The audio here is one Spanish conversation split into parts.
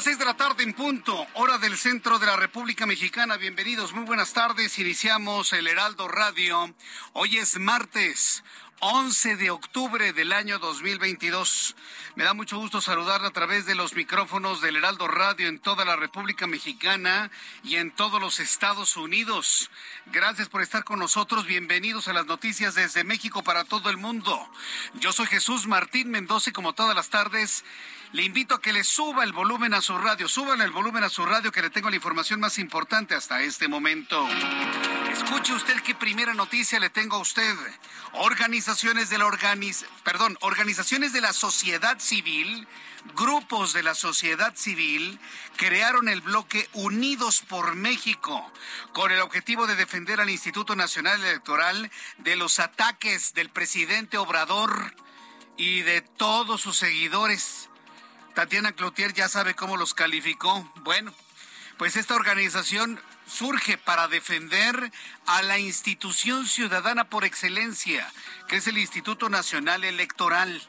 Seis de la tarde en punto, hora del centro de la República Mexicana. Bienvenidos, muy buenas tardes. Iniciamos el Heraldo Radio. Hoy es martes. 11 de octubre del año 2022. Me da mucho gusto saludarle a través de los micrófonos del Heraldo Radio en toda la República Mexicana y en todos los Estados Unidos. Gracias por estar con nosotros. Bienvenidos a las noticias desde México para todo el mundo. Yo soy Jesús Martín Mendoza y como todas las tardes le invito a que le suba el volumen a su radio. Súbale el volumen a su radio que le tengo la información más importante hasta este momento. Escuche usted qué primera noticia le tengo a usted. Organizaciones de la organiz perdón, organizaciones de la sociedad civil, grupos de la sociedad civil crearon el bloque Unidos por México con el objetivo de defender al Instituto Nacional Electoral de los ataques del presidente Obrador y de todos sus seguidores. Tatiana Cloutier ya sabe cómo los calificó. Bueno, pues esta organización surge para defender a la institución ciudadana por excelencia, que es el Instituto Nacional Electoral.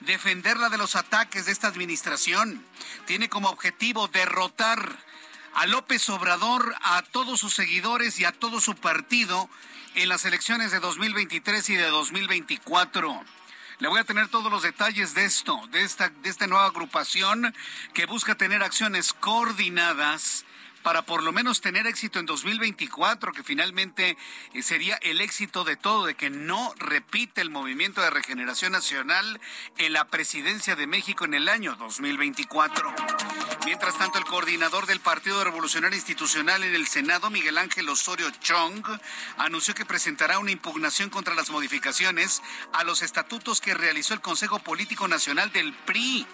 Defenderla de los ataques de esta administración. Tiene como objetivo derrotar a López Obrador, a todos sus seguidores y a todo su partido en las elecciones de 2023 y de 2024. Le voy a tener todos los detalles de esto, de esta, de esta nueva agrupación que busca tener acciones coordinadas para por lo menos tener éxito en 2024, que finalmente eh, sería el éxito de todo, de que no repite el movimiento de regeneración nacional en la presidencia de México en el año 2024. Mientras tanto, el coordinador del Partido Revolucionario Institucional en el Senado, Miguel Ángel Osorio Chong, anunció que presentará una impugnación contra las modificaciones a los estatutos que realizó el Consejo Político Nacional del PRI,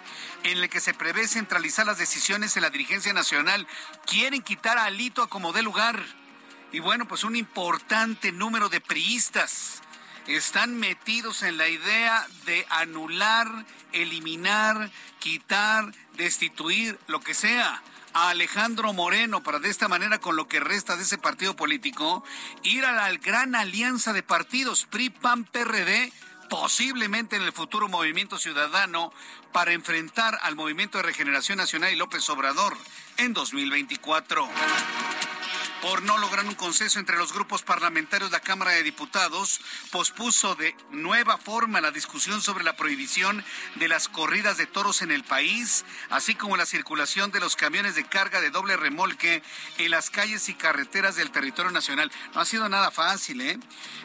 en el que se prevé centralizar las decisiones en la dirigencia nacional. Quieren quitar a Alito a como dé lugar. Y bueno, pues un importante número de priistas están metidos en la idea de anular, eliminar, quitar, destituir, lo que sea, a Alejandro Moreno para de esta manera, con lo que resta de ese partido político, ir a la gran alianza de partidos PRI, PAN, PRD, posiblemente en el futuro Movimiento Ciudadano, para enfrentar al Movimiento de Regeneración Nacional y López Obrador en 2024 por no lograr un consenso entre los grupos parlamentarios de la Cámara de Diputados, pospuso de nueva forma la discusión sobre la prohibición de las corridas de toros en el país, así como la circulación de los camiones de carga de doble remolque en las calles y carreteras del territorio nacional. No ha sido nada fácil, ¿eh?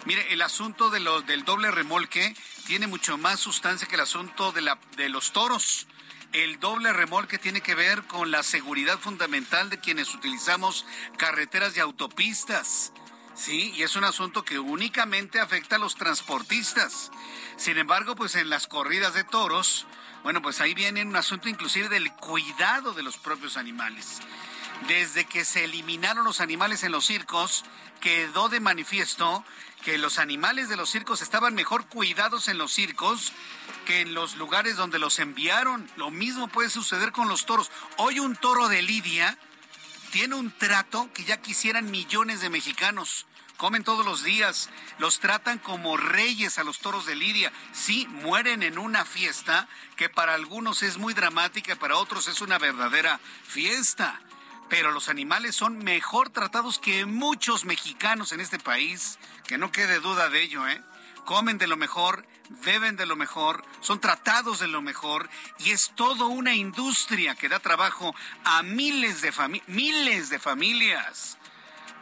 Mire, el asunto de lo, del doble remolque tiene mucho más sustancia que el asunto de, la, de los toros. El doble remolque tiene que ver con la seguridad fundamental de quienes utilizamos carreteras y autopistas. Sí, y es un asunto que únicamente afecta a los transportistas. Sin embargo, pues en las corridas de toros, bueno, pues ahí viene un asunto inclusive del cuidado de los propios animales. Desde que se eliminaron los animales en los circos, quedó de manifiesto que los animales de los circos estaban mejor cuidados en los circos que en los lugares donde los enviaron. Lo mismo puede suceder con los toros. Hoy un toro de Lidia tiene un trato que ya quisieran millones de mexicanos. Comen todos los días, los tratan como reyes a los toros de Lidia. Sí, mueren en una fiesta que para algunos es muy dramática, para otros es una verdadera fiesta. Pero los animales son mejor tratados que muchos mexicanos en este país, que no quede duda de ello, ¿eh? Comen de lo mejor, beben de lo mejor, son tratados de lo mejor y es toda una industria que da trabajo a miles de, miles de familias.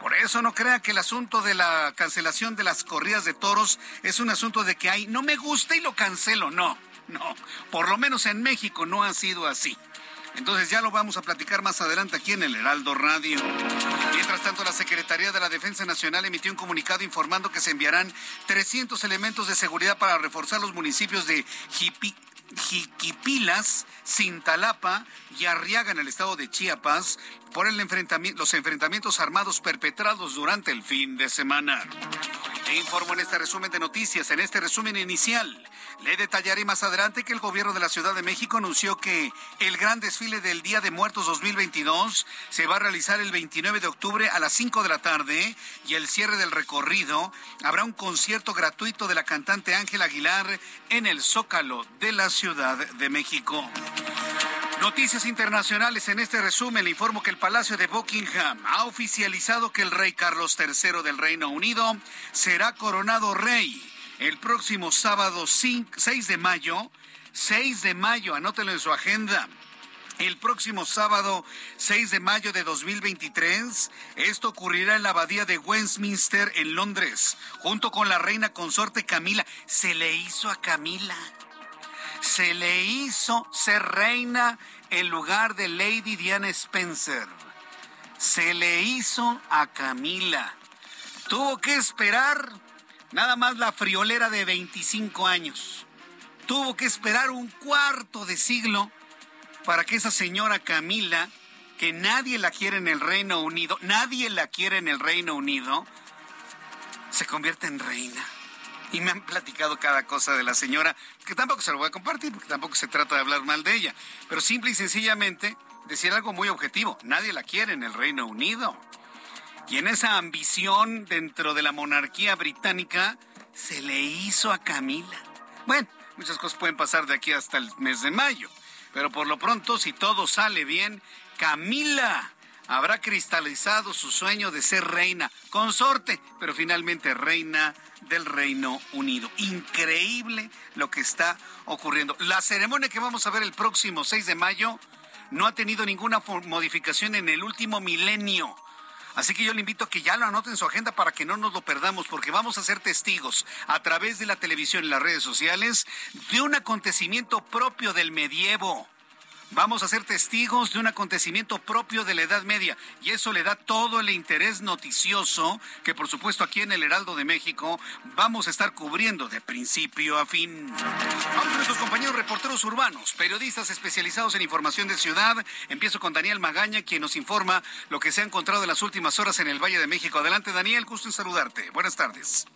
Por eso no crea que el asunto de la cancelación de las corridas de toros es un asunto de que hay, no me gusta y lo cancelo. No, no. Por lo menos en México no ha sido así. Entonces ya lo vamos a platicar más adelante aquí en el Heraldo Radio. Mientras tanto, la Secretaría de la Defensa Nacional emitió un comunicado informando que se enviarán 300 elementos de seguridad para reforzar los municipios de Jiquipilas, Cintalapa y Arriaga en el estado de Chiapas por el enfrentamiento, los enfrentamientos armados perpetrados durante el fin de semana. E informo en este resumen de noticias, en este resumen inicial. Le detallaré más adelante que el gobierno de la Ciudad de México anunció que el gran desfile del Día de Muertos 2022 se va a realizar el 29 de octubre a las 5 de la tarde y el cierre del recorrido habrá un concierto gratuito de la cantante Ángela Aguilar en el Zócalo de la Ciudad de México. Noticias internacionales. En este resumen le informo que el Palacio de Buckingham ha oficializado que el rey Carlos III del Reino Unido será coronado rey el próximo sábado 6 de mayo. 6 de mayo, anótelo en su agenda. El próximo sábado 6 de mayo de 2023, esto ocurrirá en la abadía de Westminster en Londres, junto con la reina consorte Camila. Se le hizo a Camila. Se le hizo ser reina en lugar de Lady Diana Spencer. Se le hizo a Camila. Tuvo que esperar Nada más la friolera de 25 años. Tuvo que esperar un cuarto de siglo para que esa señora Camila, que nadie la quiere en el Reino Unido, nadie la quiere en el Reino Unido, se convierta en reina. Y me han platicado cada cosa de la señora, que tampoco se lo voy a compartir, porque tampoco se trata de hablar mal de ella, pero simple y sencillamente decir algo muy objetivo, nadie la quiere en el Reino Unido. Y en esa ambición dentro de la monarquía británica se le hizo a Camila. Bueno, muchas cosas pueden pasar de aquí hasta el mes de mayo, pero por lo pronto, si todo sale bien, Camila habrá cristalizado su sueño de ser reina, consorte, pero finalmente reina del Reino Unido. Increíble lo que está ocurriendo. La ceremonia que vamos a ver el próximo 6 de mayo no ha tenido ninguna modificación en el último milenio. Así que yo le invito a que ya lo anote en su agenda para que no nos lo perdamos, porque vamos a ser testigos a través de la televisión y las redes sociales de un acontecimiento propio del medievo. Vamos a ser testigos de un acontecimiento propio de la Edad Media y eso le da todo el interés noticioso que por supuesto aquí en el Heraldo de México vamos a estar cubriendo de principio a fin. Vamos con nuestros compañeros reporteros urbanos, periodistas especializados en información de ciudad. Empiezo con Daniel Magaña, quien nos informa lo que se ha encontrado en las últimas horas en el Valle de México. Adelante Daniel, gusto en saludarte. Buenas tardes.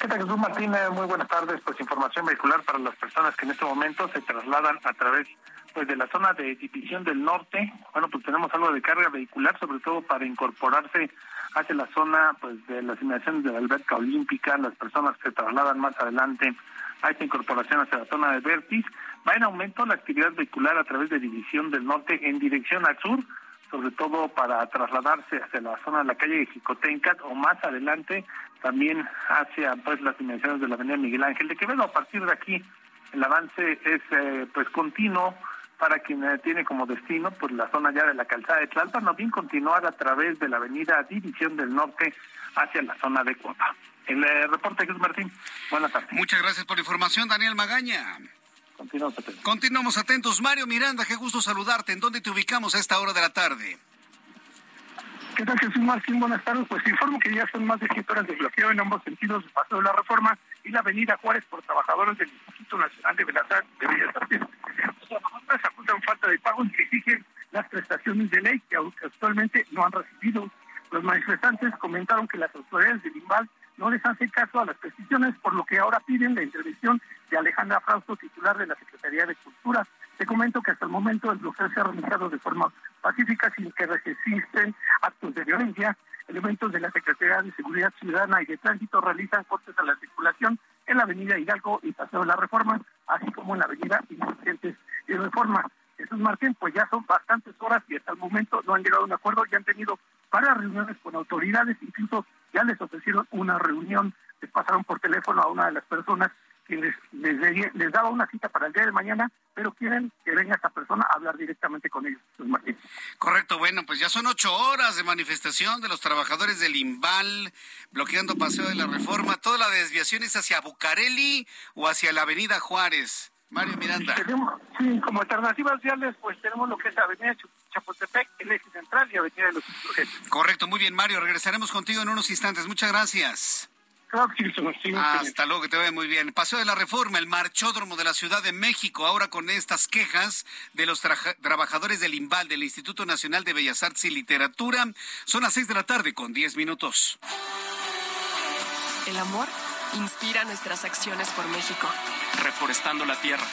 ¿Qué tal, Jesús Martínez? Muy buenas tardes. Pues información vehicular para las personas que en este momento se trasladan a través pues de la zona de División del Norte, bueno, pues tenemos algo de carga vehicular, sobre todo para incorporarse hacia la zona pues de las inmediaciones de la alberca olímpica, las personas que se trasladan más adelante a esta incorporación hacia la zona de Vertis, va en aumento la actividad vehicular a través de División del Norte en dirección al sur, sobre todo para trasladarse hacia la zona de la calle de Jicotencat o más adelante también hacia pues las dimensiones de la avenida Miguel Ángel de Quevedo. A partir de aquí el avance es eh, pues continuo para quien eh, tiene como destino pues la zona ya de la calzada de Tlalpan o bien continuar a través de la avenida División del Norte hacia la zona de Cuapa. El eh, reporte Jesús Martín. Buenas tardes. Muchas gracias por la información, Daniel Magaña. Continuamos atentos. Continuamos atentos. Mario Miranda, qué gusto saludarte. ¿En dónde te ubicamos a esta hora de la tarde? ¿Qué tal, Jesús Martín? Buenas tardes. Pues informo que ya son más de 100 horas de bloqueo en ambos sentidos del Paso de la Reforma y la Avenida Juárez por trabajadores del Instituto Nacional de Bellas Artes. Los trabajadores acusan falta de pago y exigen las prestaciones de ley que actualmente no han recibido. Los manifestantes comentaron que las autoridades del IMBAL no les hacen caso a las peticiones, por lo que ahora piden la intervención de Alejandra Frausto, titular de la Secretaría de Cultura. Te comento que hasta el momento el bloqueo se ha realizado de forma pacífica sin que resisten actos de violencia. Elementos de la Secretaría de Seguridad Ciudadana y de Tránsito realizan cortes a la circulación en la avenida Hidalgo y Paseo de la Reforma, así como en la avenida Insurgentes y Reforma. Jesús Martín, pues ya son bastantes horas y hasta el momento no han llegado a un acuerdo, ya han tenido varias reuniones con autoridades, incluso ya les ofrecieron una reunión, les pasaron por teléfono a una de las personas que les, les, daba una cita para el día de mañana, pero quieren que venga esta persona a hablar directamente con ellos, Jesús Martín. Correcto, bueno, pues ya son ocho horas de manifestación de los trabajadores del Imbal, bloqueando Paseo de la Reforma, toda la desviación es hacia Bucareli o hacia la Avenida Juárez. Mario Miranda. sí, como alternativas viales, pues tenemos lo que es Avenida Chapultepec, el eje central y Avenida de los Insurgentes. Correcto, muy bien, Mario. Regresaremos contigo en unos instantes. Muchas gracias. Hasta luego, que te vaya muy bien. Paseo de la Reforma, el marchódromo de la Ciudad de México, ahora con estas quejas de los trabajadores del IMBAL, del Instituto Nacional de Bellas Artes y Literatura. Son las seis de la tarde con diez minutos. El amor inspira nuestras acciones por México reforestando la tierra,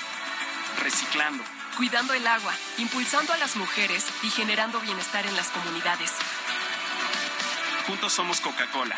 reciclando, cuidando el agua, impulsando a las mujeres y generando bienestar en las comunidades. Juntos somos Coca-Cola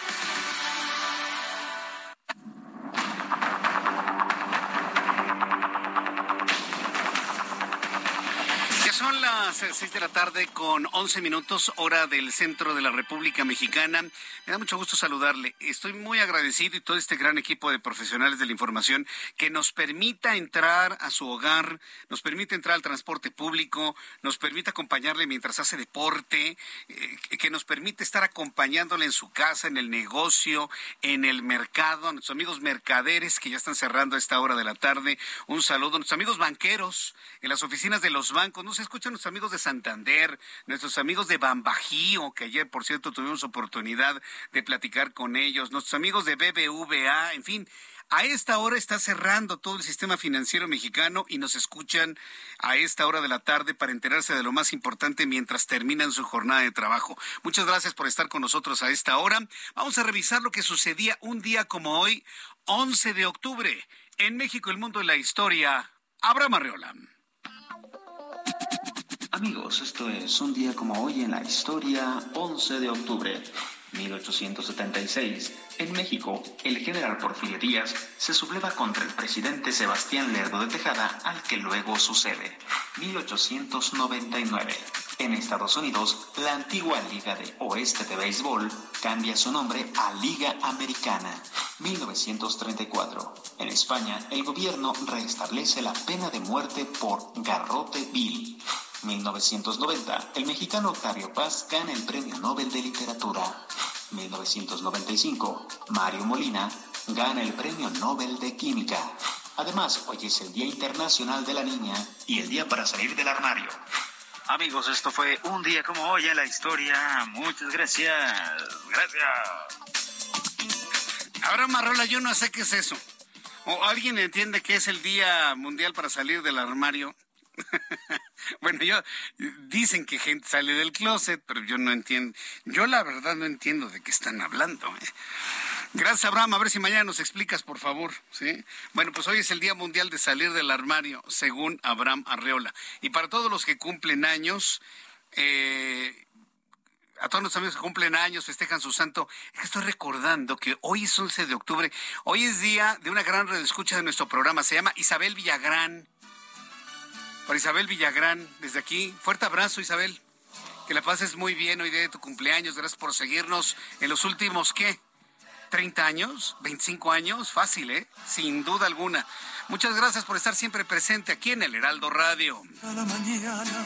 Son las seis de la tarde con once minutos, hora del centro de la República Mexicana. Me da mucho gusto saludarle. Estoy muy agradecido y todo este gran equipo de profesionales de la información que nos permita entrar a su hogar, nos permite entrar al transporte público, nos permite acompañarle mientras hace deporte, eh, que nos permite estar acompañándole en su casa, en el negocio, en el mercado, a nuestros amigos mercaderes que ya están cerrando a esta hora de la tarde. Un saludo a nuestros amigos banqueros en las oficinas de los bancos. Escuchan nuestros amigos de Santander, nuestros amigos de Bambajío, que ayer, por cierto, tuvimos oportunidad de platicar con ellos, nuestros amigos de BBVA, en fin. A esta hora está cerrando todo el sistema financiero mexicano y nos escuchan a esta hora de la tarde para enterarse de lo más importante mientras terminan su jornada de trabajo. Muchas gracias por estar con nosotros a esta hora. Vamos a revisar lo que sucedía un día como hoy, 11 de octubre, en México, el mundo de la historia. Abraham Arreola. Amigos, esto es un día como hoy en la historia, 11 de octubre. 1876, en México, el general Porfirio Díaz se subleva contra el presidente Sebastián Lerdo de Tejada, al que luego sucede. 1899, en Estados Unidos, la antigua Liga de Oeste de Béisbol cambia su nombre a Liga Americana. 1934, en España, el gobierno restablece la pena de muerte por garrote vil. 1990, el mexicano Octavio Paz gana el Premio Nobel de Literatura. 1995, Mario Molina gana el Premio Nobel de Química. Además, hoy es el Día Internacional de la Niña y el Día para Salir del Armario. Amigos, esto fue un día como hoy en la historia. Muchas gracias. Gracias. Ahora, Marrola, yo no sé qué es eso. ¿O alguien entiende que es el Día Mundial para Salir del Armario? bueno, yo dicen que gente sale del closet, pero yo no entiendo. Yo la verdad no entiendo de qué están hablando. ¿eh? Gracias, Abraham. A ver si mañana nos explicas, por favor. ¿sí? Bueno, pues hoy es el Día Mundial de Salir del Armario, según Abraham Arreola. Y para todos los que cumplen años, eh, a todos los amigos que cumplen años, festejan su santo, estoy recordando que hoy es 11 de octubre. Hoy es día de una gran redescucha de nuestro programa. Se llama Isabel Villagrán. Para Isabel Villagrán, desde aquí, fuerte abrazo Isabel. Que la pases muy bien hoy día de tu cumpleaños. Gracias por seguirnos en los últimos, ¿qué? ¿30 años? ¿25 años? Fácil, ¿eh? Sin duda alguna. Muchas gracias por estar siempre presente aquí en el Heraldo Radio. Cada mañana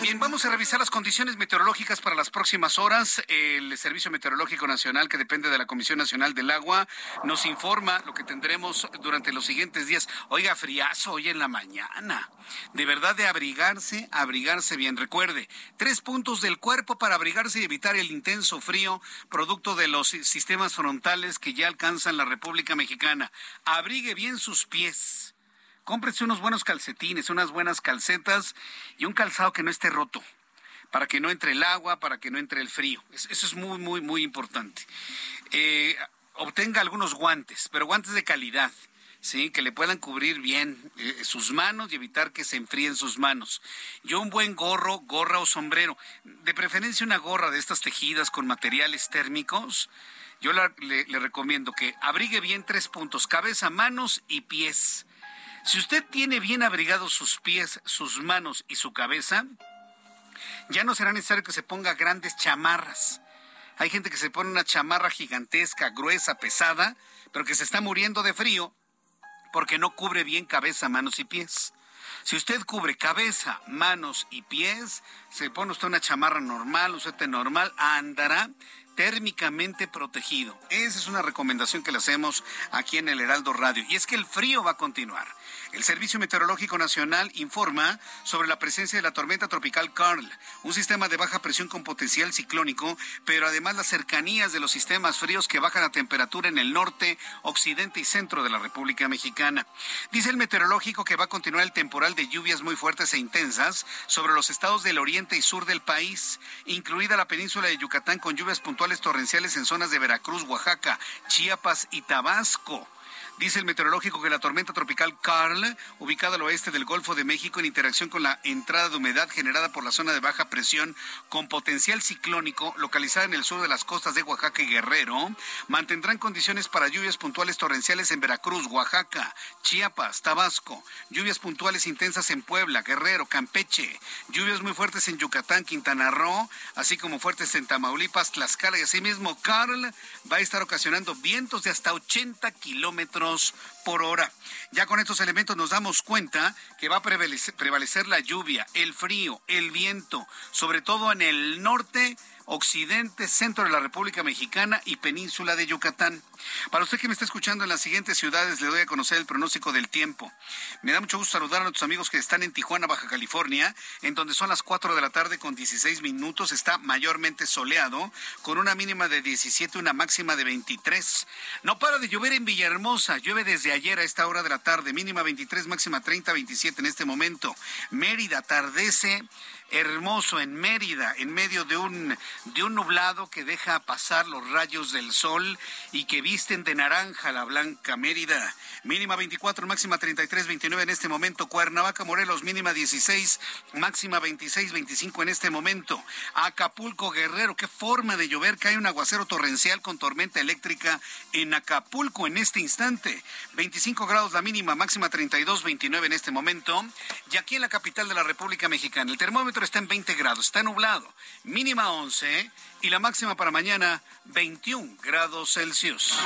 Bien, vamos a revisar las condiciones meteorológicas para las próximas horas. El Servicio Meteorológico Nacional, que depende de la Comisión Nacional del Agua, nos informa lo que tendremos durante los siguientes días. Oiga, friazo hoy en la mañana. De verdad de abrigarse, abrigarse bien. Recuerde, tres puntos del cuerpo para abrigarse y evitar el intenso frío, producto de los sistemas frontales que ya alcanzan la República Mexicana. Abrigue bien sus pies cómprese unos buenos calcetines, unas buenas calcetas y un calzado que no esté roto, para que no entre el agua, para que no entre el frío. Eso es muy, muy, muy importante. Eh, obtenga algunos guantes, pero guantes de calidad sí, que le puedan cubrir bien eh, sus manos y evitar que se enfríen sus manos. Yo un buen gorro, gorra o sombrero, de preferencia una gorra de estas tejidas con materiales térmicos. Yo le, le recomiendo que abrigue bien tres puntos, cabeza, manos y pies. Si usted tiene bien abrigados sus pies, sus manos y su cabeza, ya no será necesario que se ponga grandes chamarras. Hay gente que se pone una chamarra gigantesca, gruesa, pesada, pero que se está muriendo de frío porque no cubre bien cabeza, manos y pies. Si usted cubre cabeza, manos y pies, se pone usted una chamarra normal, un suéter normal, andará térmicamente protegido. Esa es una recomendación que le hacemos aquí en el Heraldo Radio. Y es que el frío va a continuar. El Servicio Meteorológico Nacional informa sobre la presencia de la tormenta tropical Carl, un sistema de baja presión con potencial ciclónico, pero además las cercanías de los sistemas fríos que bajan la temperatura en el norte, occidente y centro de la República Mexicana. Dice el meteorológico que va a continuar el temporal de lluvias muy fuertes e intensas sobre los estados del oriente y sur del país, incluida la península de Yucatán con lluvias puntuales torrenciales en zonas de Veracruz, Oaxaca, Chiapas y Tabasco. Dice el meteorológico que la tormenta tropical Carl, ubicada al oeste del Golfo de México en interacción con la entrada de humedad generada por la zona de baja presión con potencial ciclónico localizada en el sur de las costas de Oaxaca y Guerrero, mantendrán condiciones para lluvias puntuales torrenciales en Veracruz, Oaxaca, Chiapas, Tabasco, lluvias puntuales intensas en Puebla, Guerrero, Campeche, lluvias muy fuertes en Yucatán, Quintana Roo, así como fuertes en Tamaulipas, Tlaxcala y asimismo Carl va a estar ocasionando vientos de hasta 80 kilómetros Vámonos por hora. Ya con estos elementos nos damos cuenta que va a prevalecer la lluvia, el frío, el viento, sobre todo en el norte occidente, centro de la República Mexicana y península de Yucatán. Para usted que me está escuchando en las siguientes ciudades, le doy a conocer el pronóstico del tiempo. Me da mucho gusto saludar a nuestros amigos que están en Tijuana, Baja California, en donde son las 4 de la tarde con 16 minutos. Está mayormente soleado, con una mínima de 17, una máxima de 23. No para de llover en Villahermosa. Llueve desde ayer a esta hora de la tarde, mínima 23, máxima 30, 27 en este momento. Mérida atardece hermoso en Mérida, en medio de un, de un nublado que deja pasar los rayos del sol y que visten de naranja la blanca Mérida. Mínima 24, máxima 33, 29 en este momento. Cuernavaca, Morelos, mínima 16, máxima 26, 25 en este momento. Acapulco, Guerrero, qué forma de llover, que hay un aguacero torrencial con tormenta eléctrica en Acapulco en este instante. 25 grados la mínima, máxima 32, 29 en este momento. Y aquí en la capital de la República Mexicana, el termómetro está en 20 grados, está nublado, mínima 11 y la máxima para mañana 21 grados Celsius.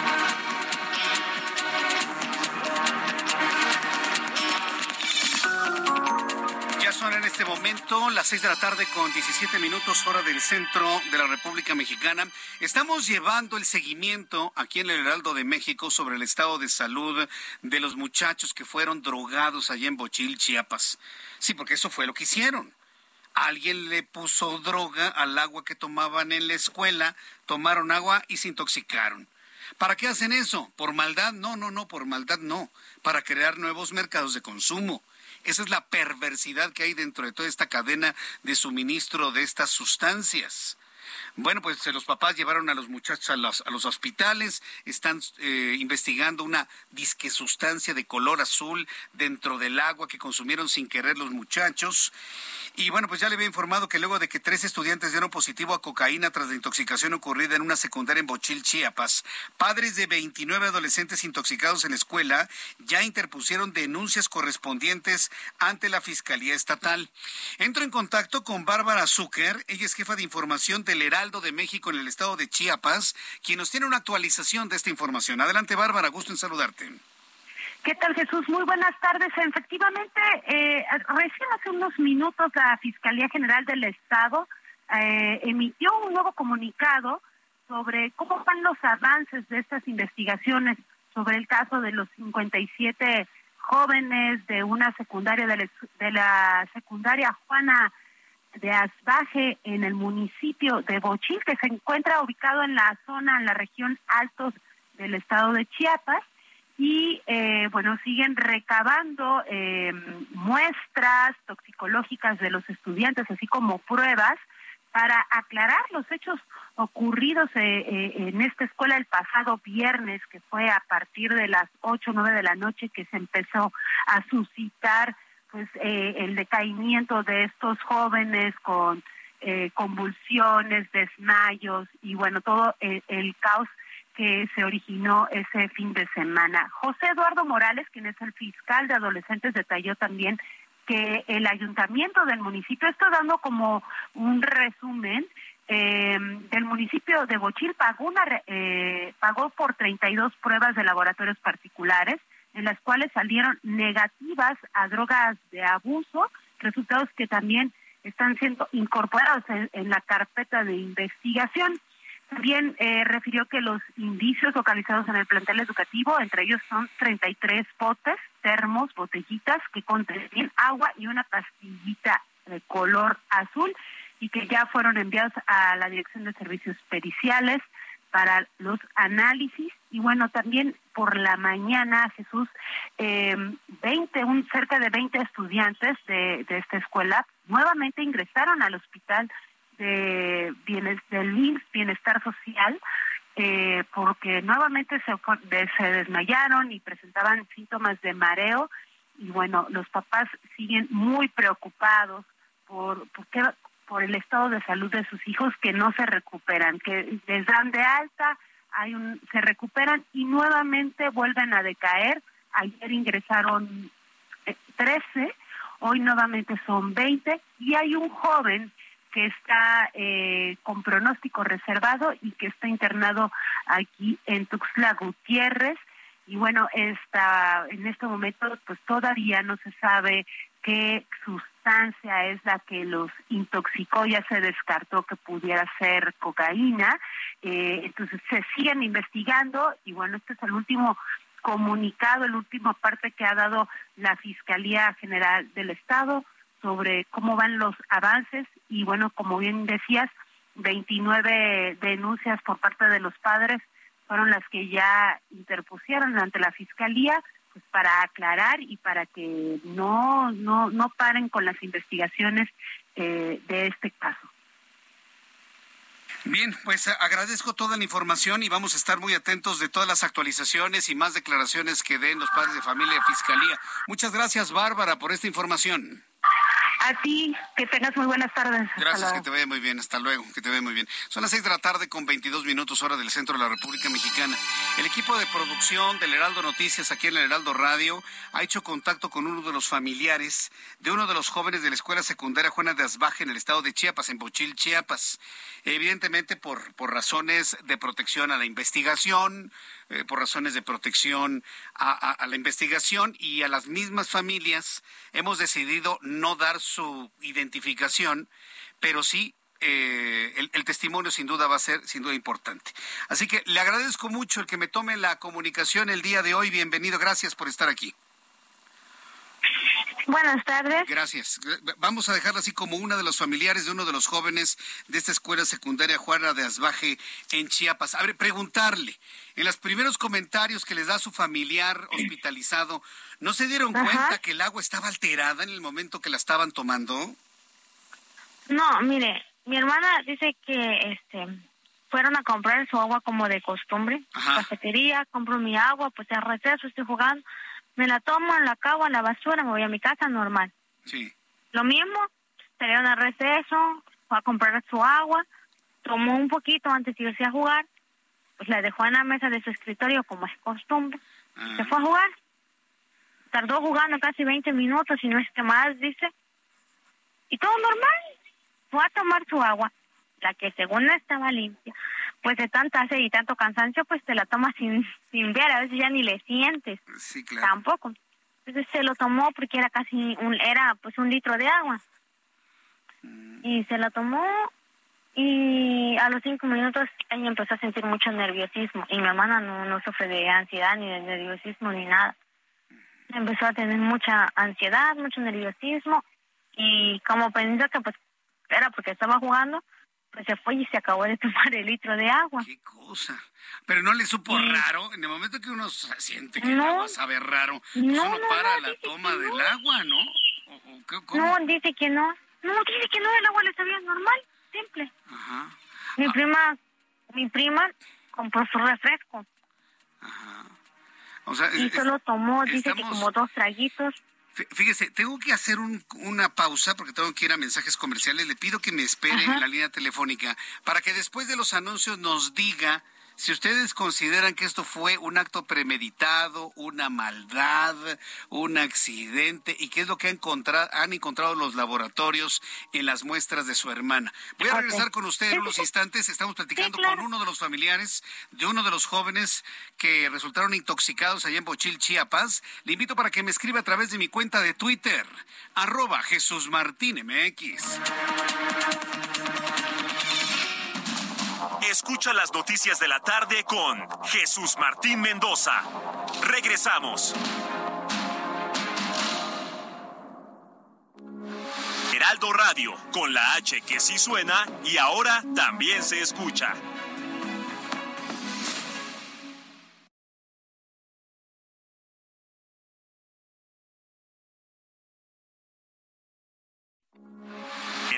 Ya son en este momento las 6 de la tarde con 17 minutos hora del centro de la República Mexicana. Estamos llevando el seguimiento aquí en el Heraldo de México sobre el estado de salud de los muchachos que fueron drogados allá en Bochil, Chiapas. Sí, porque eso fue lo que hicieron alguien le puso droga al agua que tomaban en la escuela, tomaron agua y se intoxicaron. ¿Para qué hacen eso? ¿Por maldad? No, no, no, por maldad no. Para crear nuevos mercados de consumo. Esa es la perversidad que hay dentro de toda esta cadena de suministro de estas sustancias. Bueno, pues los papás llevaron a los muchachos a los, a los hospitales, están eh, investigando una disque sustancia de color azul dentro del agua que consumieron sin querer los muchachos. Y bueno, pues ya le había informado que luego de que tres estudiantes dieron positivo a cocaína tras la intoxicación ocurrida en una secundaria en Bochil, Chiapas, padres de 29 adolescentes intoxicados en la escuela ya interpusieron denuncias correspondientes ante la Fiscalía Estatal. Entro en contacto con Bárbara Zucker, ella es jefa de información del Heraldo de México en el estado de Chiapas, quien nos tiene una actualización de esta información. Adelante, Bárbara, gusto en saludarte. ¿Qué tal, Jesús? Muy buenas tardes. Efectivamente, eh, recién hace unos minutos la Fiscalía General del Estado eh, emitió un nuevo comunicado sobre cómo van los avances de estas investigaciones sobre el caso de los 57 jóvenes de una secundaria de de la secundaria Juana de Asbaje en el municipio de Bochil, que se encuentra ubicado en la zona, en la región Altos del estado de Chiapas. Y eh, bueno siguen recabando eh, muestras toxicológicas de los estudiantes así como pruebas para aclarar los hechos ocurridos eh, eh, en esta escuela el pasado viernes, que fue a partir de las ocho o nueve de la noche que se empezó a suscitar pues eh, el decaimiento de estos jóvenes con convulsiones, desmayos y bueno, todo el caos que se originó ese fin de semana. José Eduardo Morales, quien es el fiscal de adolescentes, detalló también que el ayuntamiento del municipio está dando como un resumen eh, del municipio de Bochil pagó una eh, pagó por 32 pruebas de laboratorios particulares en las cuales salieron negativas a drogas de abuso resultados que también están siendo incorporados en la carpeta de investigación. También eh, refirió que los indicios localizados en el plantel educativo, entre ellos son 33 potes, termos, botellitas que contienen agua y una pastillita de color azul y que ya fueron enviados a la Dirección de Servicios Periciales para los análisis. Y bueno también por la mañana Jesús eh, 20 un cerca de 20 estudiantes de, de esta escuela nuevamente ingresaron al hospital de bienes, del Bienestar Social, eh, porque nuevamente se, se desmayaron y presentaban síntomas de mareo. Y bueno, los papás siguen muy preocupados por, por el estado de salud de sus hijos que no se recuperan, que les dan de alta, hay un, se recuperan y nuevamente vuelven a decaer. Ayer ingresaron 13, eh, hoy nuevamente son 20 y hay un joven que está eh, con pronóstico reservado y que está internado aquí en Tuxtla Gutiérrez. Y bueno, esta, en este momento pues todavía no se sabe qué sustancia es la que los intoxicó, ya se descartó que pudiera ser cocaína, eh, entonces se siguen investigando y bueno, este es el último comunicado, la última parte que ha dado la Fiscalía General del Estado sobre cómo van los avances y bueno, como bien decías, 29 denuncias por parte de los padres fueron las que ya interpusieron ante la fiscalía para aclarar y para que no no no paren con las investigaciones eh, de este caso. Bien, pues agradezco toda la información y vamos a estar muy atentos de todas las actualizaciones y más declaraciones que den los padres de familia y fiscalía. Muchas gracias, Bárbara, por esta información. A ti, que tengas muy buenas tardes. Gracias, que te vaya muy bien. Hasta luego, que te vaya muy bien. Son las seis de la tarde con 22 minutos hora del centro de la República Mexicana. El equipo de producción del Heraldo Noticias aquí en el Heraldo Radio ha hecho contacto con uno de los familiares de uno de los jóvenes de la escuela secundaria Juana de Asbaje en el estado de Chiapas, en Bochil, Chiapas. Evidentemente por, por razones de protección a la investigación, eh, por razones de protección a, la investigación y a las mismas familias hemos decidido no dar su identificación, pero sí eh, el, el, testimonio sin duda va a ser sin duda importante. Así que le agradezco mucho el que me tome la comunicación el día de hoy. Bienvenido, gracias por estar aquí. Buenas tardes. Gracias. Vamos a dejarla así como una de los familiares de uno de los jóvenes de esta escuela secundaria Juana de Asbaje en Chiapas. A ver, preguntarle, en los primeros comentarios que les da su familiar hospitalizado, ¿no se dieron cuenta que el agua estaba alterada en el momento que la estaban tomando? No, mire, mi hermana dice que este fueron a comprar su agua como de costumbre, Ajá. cafetería, compro mi agua, pues en receso estoy jugando me la tomo, la cago a la basura, me voy a mi casa normal. Sí. Lo mismo, salieron a receso, fue a comprar su agua, tomó un poquito antes de irse a jugar, pues la dejó en la mesa de su escritorio como es costumbre. Se fue a jugar. Tardó jugando casi 20 minutos, y no es que más, dice. Y todo normal. Fue a tomar su agua, la que según estaba limpia pues de tanta sed y tanto cansancio, pues te la tomas sin, sin ver, a veces ya ni le sientes. Sí, claro. Tampoco. Entonces se lo tomó porque era casi un, era pues un litro de agua. Mm. Y se la tomó y a los cinco minutos ella empezó a sentir mucho nerviosismo y mi hermana no, no sufre de ansiedad ni de nerviosismo ni nada. Empezó a tener mucha ansiedad, mucho nerviosismo y como pensó que pues era porque estaba jugando, pues se fue y se acabó de tomar el litro de agua. Qué cosa. Pero no le supo raro, en el momento que uno siente que el agua sabe raro, pues no, uno para la toma del agua, ¿no? No, dice que no. No, dice que no, el agua le sabía normal, simple. Mi prima, mi prima compró su refresco. O sea, y solo tomó, dice que estamos- como dos traguitos. Fí- Fíjese, tengo que hacer un- una pausa porque tengo que ir a mensajes comerciales. Le pido que me espere Ajá. en la línea telefónica para que después de los anuncios nos diga si ustedes consideran que esto fue un acto premeditado, una maldad, un accidente y qué es lo que han encontrado, han encontrado los laboratorios en las muestras de su hermana. Voy a regresar con usted en unos instantes. Estamos platicando con uno de los familiares de uno de los jóvenes que resultaron intoxicados allá en Bochil, Chiapas. Le invito para que me escriba a través de mi cuenta de Twitter, arroba Jesús Martín MX. Escucha las noticias de la tarde con Jesús Martín Mendoza. Regresamos. Heraldo Radio, con la H que sí suena y ahora también se escucha.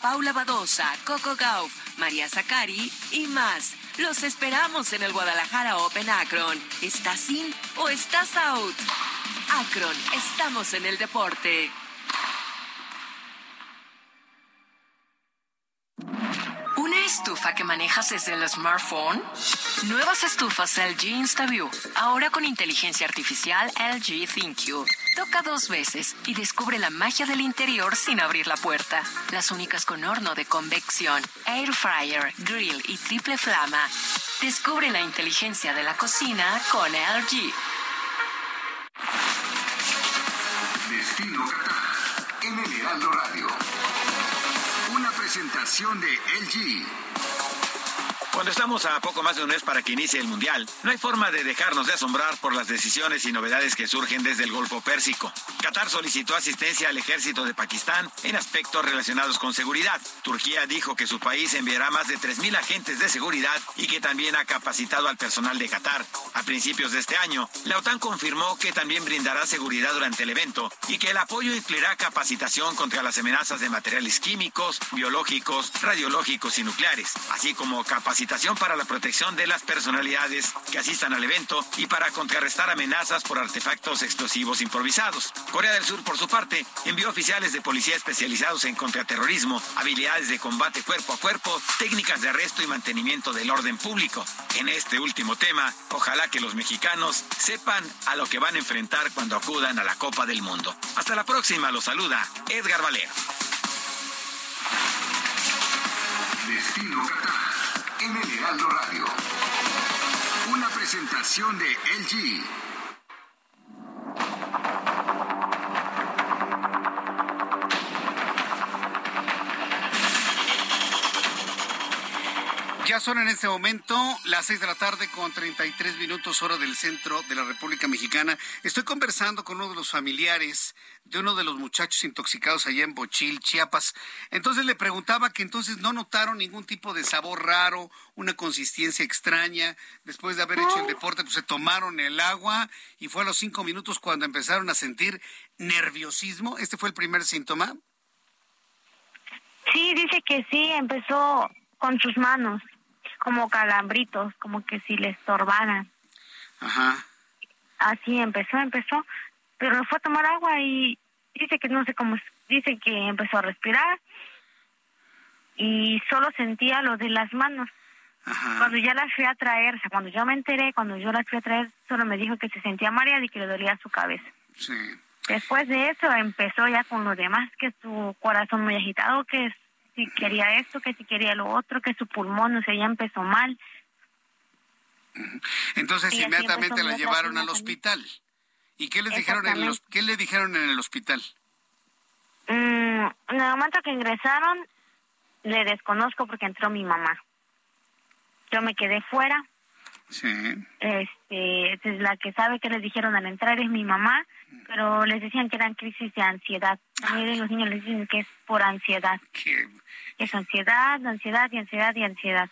Paula Badosa, Coco Gauff, María Zakari y más. Los esperamos en el Guadalajara Open Akron. ¿Estás in o estás out? Akron, estamos en el deporte. ¿Una estufa que manejas desde el smartphone? Nuevas estufas LG InstaView, ahora con inteligencia artificial LG ThinQ. Toca dos veces y descubre la magia del interior sin abrir la puerta. Las únicas con horno de convección, air fryer, grill y triple flama. Descubre la inteligencia de la cocina con LG. Destino Qatar en el Heraldo Radio. Una presentación de LG. Cuando estamos a poco más de un mes para que inicie el Mundial, no hay forma de dejarnos de asombrar por las decisiones y novedades que surgen desde el Golfo Pérsico. Qatar solicitó asistencia al ejército de Pakistán en aspectos relacionados con seguridad. Turquía dijo que su país enviará más de 3.000 agentes de seguridad y que también ha capacitado al personal de Qatar. A principios de este año, la OTAN confirmó que también brindará seguridad durante el evento y que el apoyo incluirá capacitación contra las amenazas de materiales químicos, biológicos, radiológicos y nucleares, así como capacitación para la protección de las personalidades que asistan al evento y para contrarrestar amenazas por artefactos explosivos improvisados. Corea del Sur, por su parte, envió oficiales de policía especializados en contraterrorismo, habilidades de combate cuerpo a cuerpo, técnicas de arresto y mantenimiento del orden público. En este último tema, ojalá que los mexicanos sepan a lo que van a enfrentar cuando acudan a la Copa del Mundo. Hasta la próxima, los saluda Edgar Valero. En el Radio. Una presentación de LG. Ya son en este momento las seis de la tarde con 33 minutos hora del centro de la República Mexicana. Estoy conversando con uno de los familiares de uno de los muchachos intoxicados allá en Bochil, Chiapas. Entonces le preguntaba que entonces no notaron ningún tipo de sabor raro, una consistencia extraña. Después de haber hecho el deporte, pues se tomaron el agua y fue a los cinco minutos cuando empezaron a sentir nerviosismo. ¿Este fue el primer síntoma? Sí, dice que sí, empezó con sus manos, como calambritos, como que si le estorbaran. Ajá. Así empezó, empezó, pero fue a tomar agua y dice que no sé cómo, dice que empezó a respirar y solo sentía lo de las manos. Cuando ya las fui a traer, o sea, cuando yo me enteré, cuando yo las fui a traer, solo me dijo que se sentía mareada y que le dolía su cabeza. Sí. Después de eso empezó ya con lo demás, que su corazón muy agitado, que si quería esto, que si quería lo otro, que su pulmón, no sé, ya empezó mal. Entonces inmediatamente la llevaron al hospital. ¿Y qué les dijeron en el, qué le dijeron en el hospital? Mm, en el momento que ingresaron, le desconozco porque entró mi mamá. Yo me quedé fuera. Sí. Este, es la que sabe que les dijeron al entrar es mi mamá, pero les decían que eran crisis de ansiedad. A mí los niños les dicen que es por ansiedad. ¿Qué? Es ansiedad, ansiedad y ansiedad y ansiedad.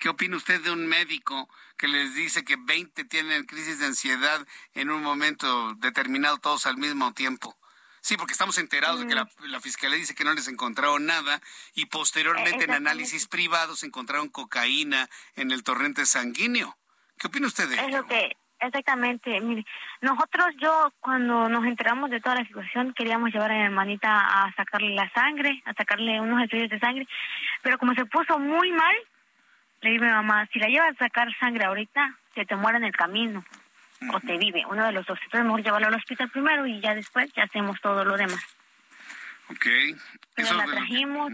¿Qué opina usted de un médico que les dice que 20 tienen crisis de ansiedad en un momento determinado todos al mismo tiempo? Sí, porque estamos enterados de que la, mm. fiscalía dice que no les encontraron nada y posteriormente en análisis privados encontraron cocaína en el torrente sanguíneo. ¿Qué opina usted de es Lo que, exactamente. Mire, nosotros, yo, cuando nos enteramos de toda la situación, queríamos llevar a mi hermanita a sacarle la sangre, a sacarle unos estudios de sangre, pero como se puso muy mal, le dije a mi mamá, si la llevas a sacar sangre ahorita, se te muere en el camino o te vive. Uno de los dos. Entonces, mejor llevarlo al hospital primero y ya después ya hacemos todo lo demás. Ok. Eso la trajimos.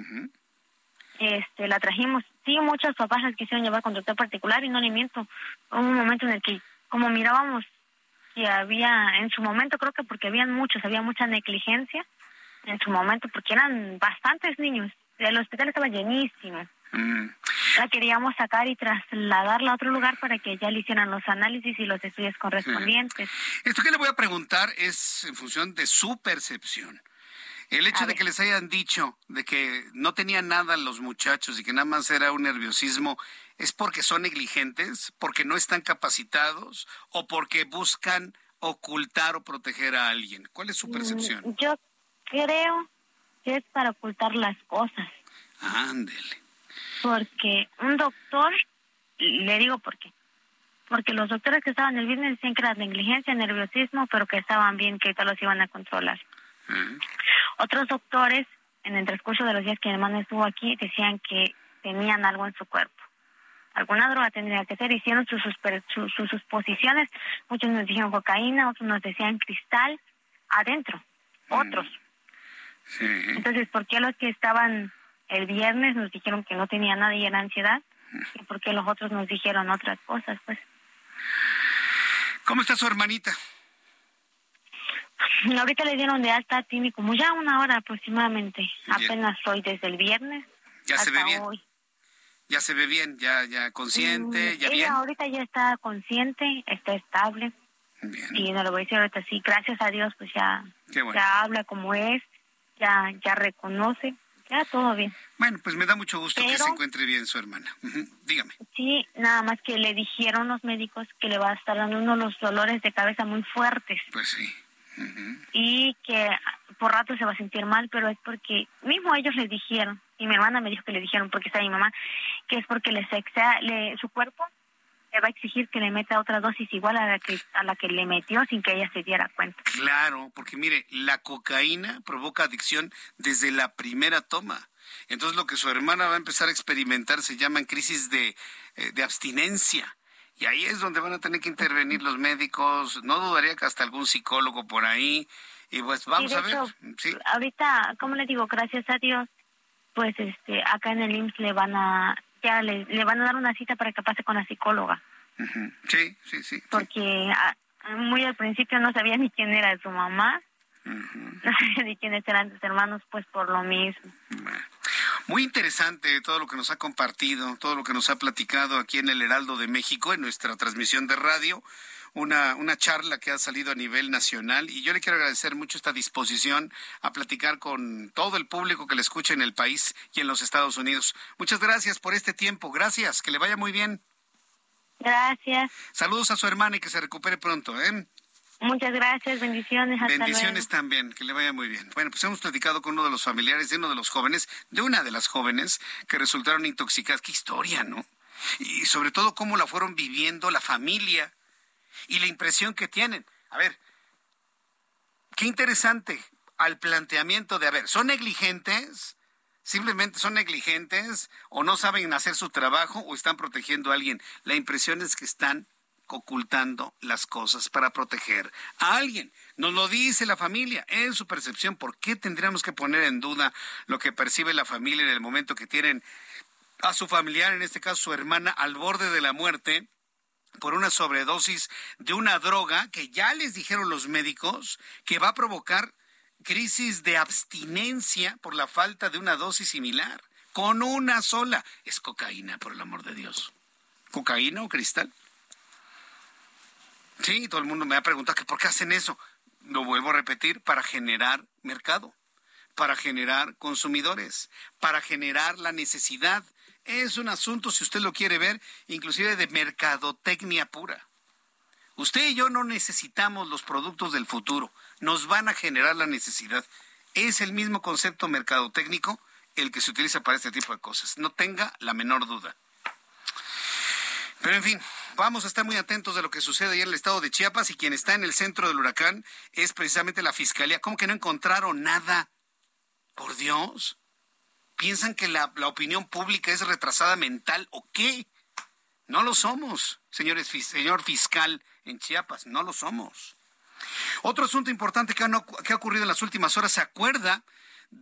Este, la trajimos. Sí, muchos papás las quisieron llevar con doctor particular y no le miento. Hubo un momento en el que, como mirábamos que había, en su momento, creo que porque habían muchos, había mucha negligencia en su momento, porque eran bastantes niños. El hospital estaba llenísimo. Mm. La queríamos sacar y trasladarla a otro lugar para que ya le hicieran los análisis y los estudios correspondientes. Esto que le voy a preguntar es en función de su percepción. El hecho de que les hayan dicho de que no tenían nada los muchachos y que nada más era un nerviosismo, ¿es porque son negligentes, porque no están capacitados o porque buscan ocultar o proteger a alguien? ¿Cuál es su mm, percepción? Yo creo que es para ocultar las cosas. Ándele. Porque un doctor, le digo por qué, porque los doctores que estaban el viernes decían que era negligencia, nerviosismo, pero que estaban bien, que todos los iban a controlar. Otros doctores, en el transcurso de los días que mi hermano estuvo aquí, decían que tenían algo en su cuerpo. Alguna droga tendría que ser, hicieron sus, sus, sus, suposiciones, muchos nos dijeron cocaína, otros nos decían cristal, adentro, otros. Entonces, ¿por qué los que estaban el viernes nos dijeron que no tenía nada y era ansiedad, y porque los otros nos dijeron otras cosas, pues. ¿Cómo está su hermanita? Ahorita le dieron de alta Timmy como ya una hora aproximadamente. Apenas hoy desde el viernes. Ya se ve bien. Ya se ve bien, ya ya consciente, mm, ya ella ahorita ya está consciente, está estable. Y no lo voy a decir ahorita sí, gracias a Dios pues ya ya habla como es, ya ya reconoce ya todo bien. Bueno, pues me da mucho gusto que se encuentre bien su hermana. Dígame. Sí, nada más que le dijeron los médicos que le va a estar dando uno los dolores de cabeza muy fuertes. Pues sí. Y que por rato se va a sentir mal, pero es porque mismo ellos le dijeron, y mi hermana me dijo que le dijeron, porque está mi mamá, que es porque le sexa, le, su cuerpo le va a exigir que le meta otra dosis igual a la que a la que le metió sin que ella se diera cuenta. Claro, porque mire, la cocaína provoca adicción desde la primera toma. Entonces lo que su hermana va a empezar a experimentar se llaman crisis de, eh, de abstinencia. Y ahí es donde van a tener que intervenir los médicos. No dudaría que hasta algún psicólogo por ahí. Y pues vamos a ver. ¿sí? Ahorita, como le digo, gracias a Dios, pues este acá en el IMSS le van a ya le, le van a dar una cita para que pase con la psicóloga. Sí, sí, sí. Porque muy al principio no sabía ni quién era su mamá, no sabía ni quiénes eran sus hermanos, pues por lo mismo. Muy interesante todo lo que nos ha compartido, todo lo que nos ha platicado aquí en el Heraldo de México, en nuestra transmisión de radio una, una charla que ha salido a nivel nacional y yo le quiero agradecer mucho esta disposición a platicar con todo el público que le escucha en el país y en los Estados Unidos. Muchas gracias por este tiempo. Gracias. Que le vaya muy bien. Gracias. Saludos a su hermana y que se recupere pronto, ¿eh? Muchas gracias, bendiciones. Hasta bendiciones también, que le vaya muy bien. Bueno, pues hemos platicado con uno de los familiares de uno de los jóvenes, de una de las jóvenes que resultaron intoxicadas. Qué historia, ¿no? Y sobre todo cómo la fueron viviendo la familia y la impresión que tienen. A ver, qué interesante al planteamiento de, a ver, ¿son negligentes? simplemente son negligentes o no saben hacer su trabajo o están protegiendo a alguien. La impresión es que están ocultando las cosas para proteger a alguien. Nos lo dice la familia, es su percepción. ¿Por qué tendríamos que poner en duda lo que percibe la familia en el momento que tienen a su familiar, en este caso su hermana, al borde de la muerte? por una sobredosis de una droga que ya les dijeron los médicos que va a provocar crisis de abstinencia por la falta de una dosis similar, con una sola. Es cocaína, por el amor de Dios. ¿Cocaína o cristal? Sí, todo el mundo me ha preguntado que por qué hacen eso. Lo vuelvo a repetir, para generar mercado, para generar consumidores, para generar la necesidad. Es un asunto, si usted lo quiere ver, inclusive de mercadotecnia pura. Usted y yo no necesitamos los productos del futuro, nos van a generar la necesidad. Es el mismo concepto mercadotécnico el que se utiliza para este tipo de cosas. No tenga la menor duda. Pero en fin, vamos a estar muy atentos de lo que sucede ahí en el estado de Chiapas y quien está en el centro del huracán es precisamente la fiscalía. ¿Cómo que no encontraron nada? Por Dios. ¿Piensan que la, la opinión pública es retrasada mental o qué? No lo somos, señores, señor fiscal en Chiapas, no lo somos. Otro asunto importante que ha, que ha ocurrido en las últimas horas, ¿se acuerda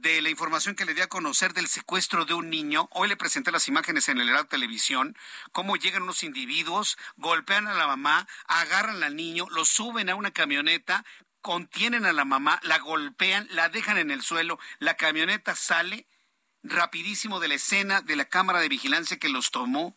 de la información que le di a conocer del secuestro de un niño. Hoy le presenté las imágenes en el Heraldo Televisión, cómo llegan unos individuos, golpean a la mamá, agarran al niño, lo suben a una camioneta, contienen a la mamá, la golpean, la dejan en el suelo, la camioneta sale rapidísimo de la escena de la cámara de vigilancia que los tomó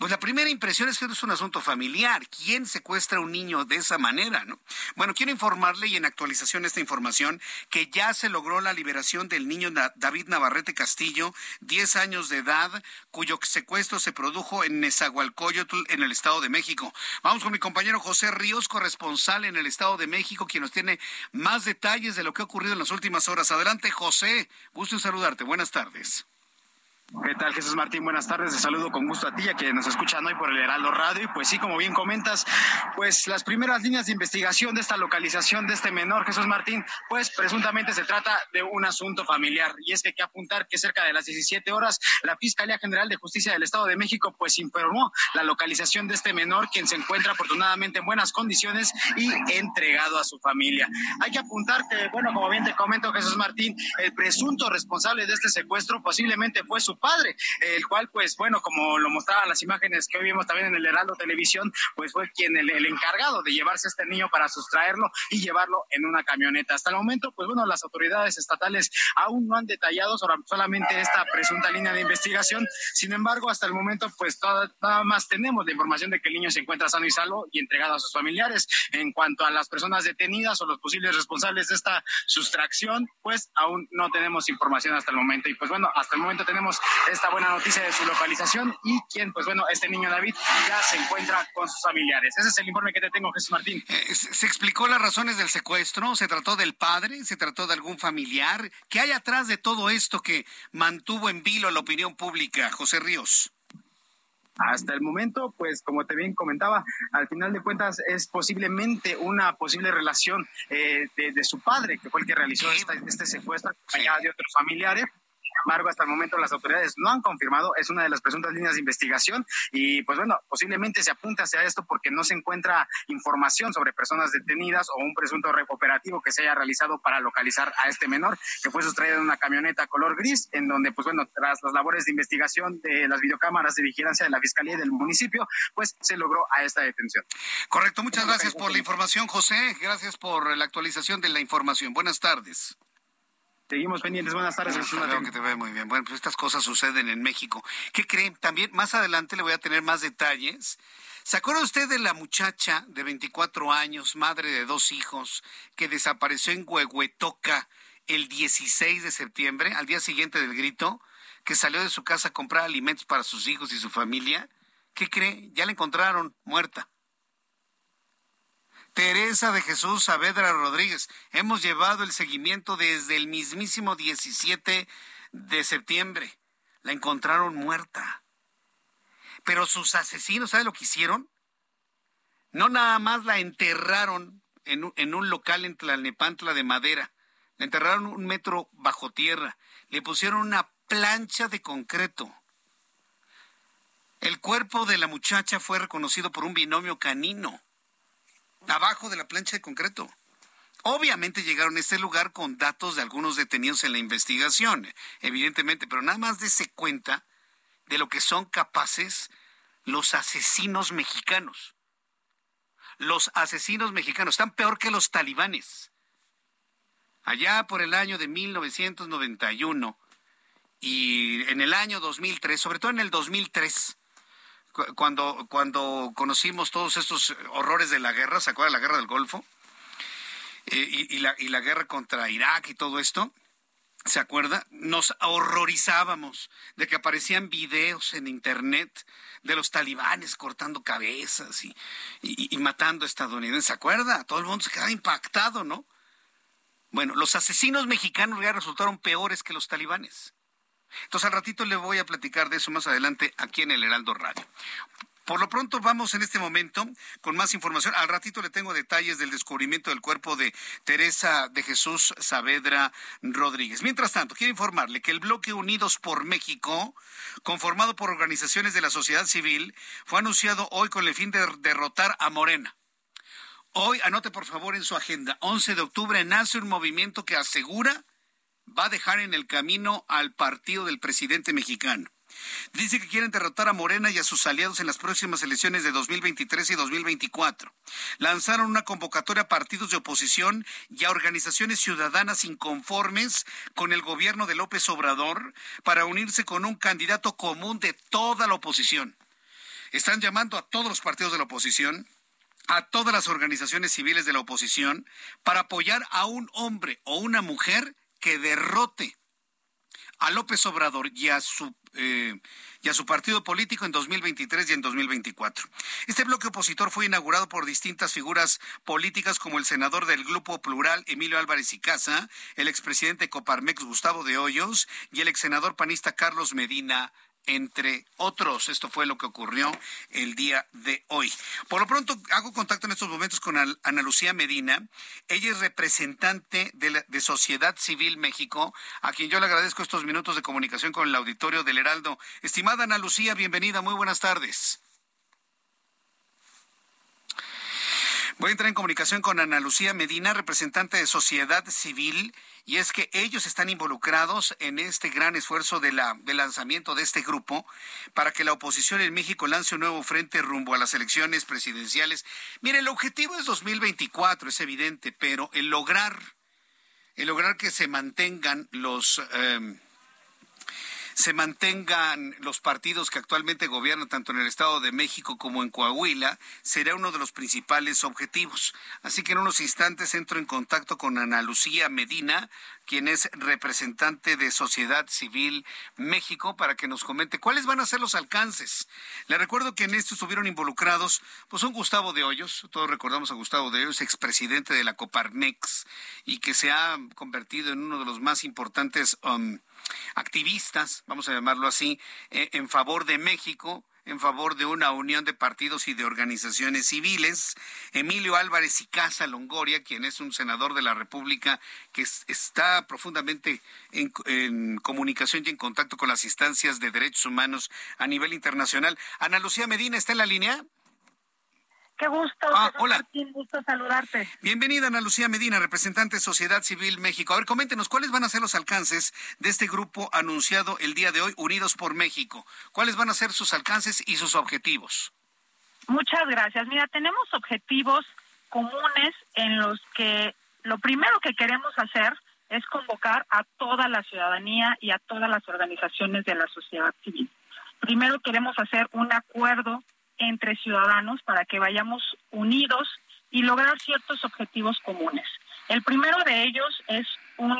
pues la primera impresión es que es un asunto familiar. ¿Quién secuestra a un niño de esa manera? ¿no? Bueno, quiero informarle y en actualización esta información que ya se logró la liberación del niño David Navarrete Castillo, 10 años de edad, cuyo secuestro se produjo en Nezahualcóyotl, en el Estado de México. Vamos con mi compañero José Ríos, corresponsal en el Estado de México, quien nos tiene más detalles de lo que ha ocurrido en las últimas horas. Adelante, José. Gusto en saludarte. Buenas tardes. ¿Qué tal, Jesús Martín? Buenas tardes. Te saludo con gusto a ti, a que nos escuchan hoy por el Heraldo Radio. Y pues sí, como bien comentas, pues las primeras líneas de investigación de esta localización de este menor, Jesús Martín, pues presuntamente se trata de un asunto familiar. Y es que hay que apuntar que cerca de las 17 horas, la Fiscalía General de Justicia del Estado de México, pues informó la localización de este menor, quien se encuentra afortunadamente en buenas condiciones y entregado a su familia. Hay que apuntar que, bueno, como bien te comento, Jesús Martín, el presunto responsable de este secuestro posiblemente fue su padre, el cual, pues bueno, como lo mostraban las imágenes que hoy vimos también en el Heraldo Televisión, pues fue quien el, encargado de llevarse a este niño para sustraerlo y llevarlo en una camioneta. Hasta el momento, pues bueno, las autoridades estatales aún no han detallado solamente esta presunta línea de investigación. Sin embargo, hasta el momento, pues nada más tenemos la información de que el niño se encuentra sano y salvo y entregado a sus familiares. En cuanto a las personas detenidas o los posibles responsables de esta sustracción, pues aún no tenemos información hasta el momento. Y pues bueno, hasta el momento tenemos esta buena noticia de su localización y quien, pues bueno, este niño David ya se encuentra con sus familiares. Ese es el informe que te tengo, Jesús Martín. Eh, ¿Se explicó las razones del secuestro? ¿Se trató del padre? ¿Se trató de algún familiar? ¿Qué hay atrás de todo esto que mantuvo en vilo la opinión pública, José Ríos? Hasta el momento, pues como te bien comentaba, al final de cuentas es posiblemente una posible relación eh, de, su padre, que fue el que realizó este secuestro, acompañado de otros familiares, embargo, hasta el momento las autoridades no han confirmado, es una de las presuntas líneas de investigación y pues bueno, posiblemente se apunta hacia esto porque no se encuentra información sobre personas detenidas o un presunto operativo que se haya realizado para localizar a este menor que fue sustraído en una camioneta color gris en donde pues bueno, tras las labores de investigación de las videocámaras de vigilancia de la Fiscalía y del municipio, pues se logró a esta detención. Correcto, muchas gracias por la información, José. Gracias por la actualización de la información. Buenas tardes. Seguimos pendientes. Buenas tardes. que te ve muy bien. Bueno, pues estas cosas suceden en México. ¿Qué creen? También más adelante le voy a tener más detalles. ¿Se acuerda usted de la muchacha de 24 años, madre de dos hijos, que desapareció en Huehuetoca el 16 de septiembre, al día siguiente del grito, que salió de su casa a comprar alimentos para sus hijos y su familia? ¿Qué cree? Ya la encontraron muerta. Teresa de Jesús Saavedra Rodríguez. Hemos llevado el seguimiento desde el mismísimo 17 de septiembre. La encontraron muerta. Pero sus asesinos, ¿sabe lo que hicieron? No nada más la enterraron en un, en un local en Tlalnepantla de madera. La enterraron un metro bajo tierra. Le pusieron una plancha de concreto El cuerpo de la muchacha fue reconocido por un binomio canino, abajo de la plancha de concreto. Obviamente llegaron a este lugar con datos de algunos detenidos en la investigación, evidentemente, pero nada más dése cuenta de lo que son capaces los asesinos mexicanos. Los asesinos mexicanos están peor que los talibanes. Allá por el año de 1991 y en el año 2003, sobre todo en el 2003, cuando, cuando conocimos todos estos horrores de la guerra, ¿se acuerda la guerra del Golfo? Eh, y, la, y la guerra contra Irak y todo esto, ¿se acuerda? Nos horrorizábamos de que aparecían videos en Internet de los talibanes cortando cabezas y, y, matando estadounidenses, ¿se acuerda? Todo el mundo se quedaba impactado, ¿no? Bueno, los asesinos mexicanos ya resultaron peores que los talibanes. Entonces al ratito le voy a platicar de eso más adelante aquí en el Heraldo Radio. Por lo pronto vamos en este momento con más información. Al ratito le tengo detalles del descubrimiento del cuerpo de Teresa de Jesús Saavedra Rodríguez. Mientras tanto, quiero informarle que el bloque Unidos por México, conformado por organizaciones de la sociedad civil, fue anunciado hoy con el fin de derrotar a Morena. Hoy, anote por favor en su agenda, 11 de octubre nace un movimiento que asegura va a dejar en el camino al partido del presidente mexicano. Dice que quieren derrotar a Morena y a sus aliados en las próximas elecciones de 2023 y 2024. Lanzaron una convocatoria a partidos de oposición y a organizaciones ciudadanas inconformes con el gobierno de López Obrador para unirse con un candidato común de toda la oposición. Están llamando a todos los partidos de la oposición, a todas las organizaciones civiles de la oposición, para apoyar a un hombre o una mujer que derrote a López Obrador y a su eh, partido político en 2023 y en 2024. Este bloque opositor fue inaugurado por distintas figuras políticas como el senador del Grupo Plural Emilio Álvarez y Casa, el expresidente Coparmex Gustavo de Hoyos y el ex senador panista Carlos Medina entre otros. Esto fue lo que ocurrió el día de hoy. Por lo pronto, hago contacto en estos momentos con Ana Lucía Medina. Ella es representante de, de, Sociedad Civil México, a quien yo le agradezco estos minutos de comunicación con el auditorio del Heraldo. Estimada Ana Lucía, bienvenida, muy buenas tardes. Voy a entrar en comunicación con Ana Lucía Medina, representante de Sociedad Civil, y es que ellos están involucrados en este gran esfuerzo de, la, de lanzamiento de este grupo para que la oposición en México lance un nuevo frente rumbo a las elecciones presidenciales. Mire, el objetivo es 2024, es evidente, pero el lograr, el lograr que se mantengan los... Eh, se mantengan los partidos que actualmente gobiernan tanto en el Estado de México como en Coahuila, será uno de los principales objetivos. Así que en unos instantes entro en contacto con Ana Lucía Medina, quien es representante de Sociedad Civil México, para que nos comente cuáles van a ser los alcances. Le recuerdo que en esto estuvieron involucrados, pues un Gustavo de Hoyos, todos recordamos a Gustavo de Hoyos, expresidente de la Coparmex, y que se ha convertido en uno de los más importantes um, activistas, vamos a llamarlo así, eh, en favor de México, en favor de una unión de partidos y de organizaciones civiles. Emilio Álvarez y Casa Longoria, quien es un senador de la República que está profundamente en, en, comunicación y en contacto con las instancias de derechos humanos a nivel internacional. Ana Lucía Medina, ¿está en la línea? Qué gusto. Ah, hola. Martín, gusto saludarte. Bienvenida, Ana Lucía Medina, representante de Sociedad Civil México. A ver, coméntenos, ¿cuáles van a ser los alcances de este grupo anunciado el día de hoy, Unidos por México? ¿Cuáles van a ser sus alcances y sus objetivos? Muchas gracias. Mira, tenemos objetivos comunes en los que lo primero que queremos hacer es convocar a toda la ciudadanía y a todas las organizaciones de la sociedad civil. Primero queremos hacer un acuerdo entre ciudadanos para que vayamos unidos y lograr ciertos objetivos comunes. El primero de ellos es un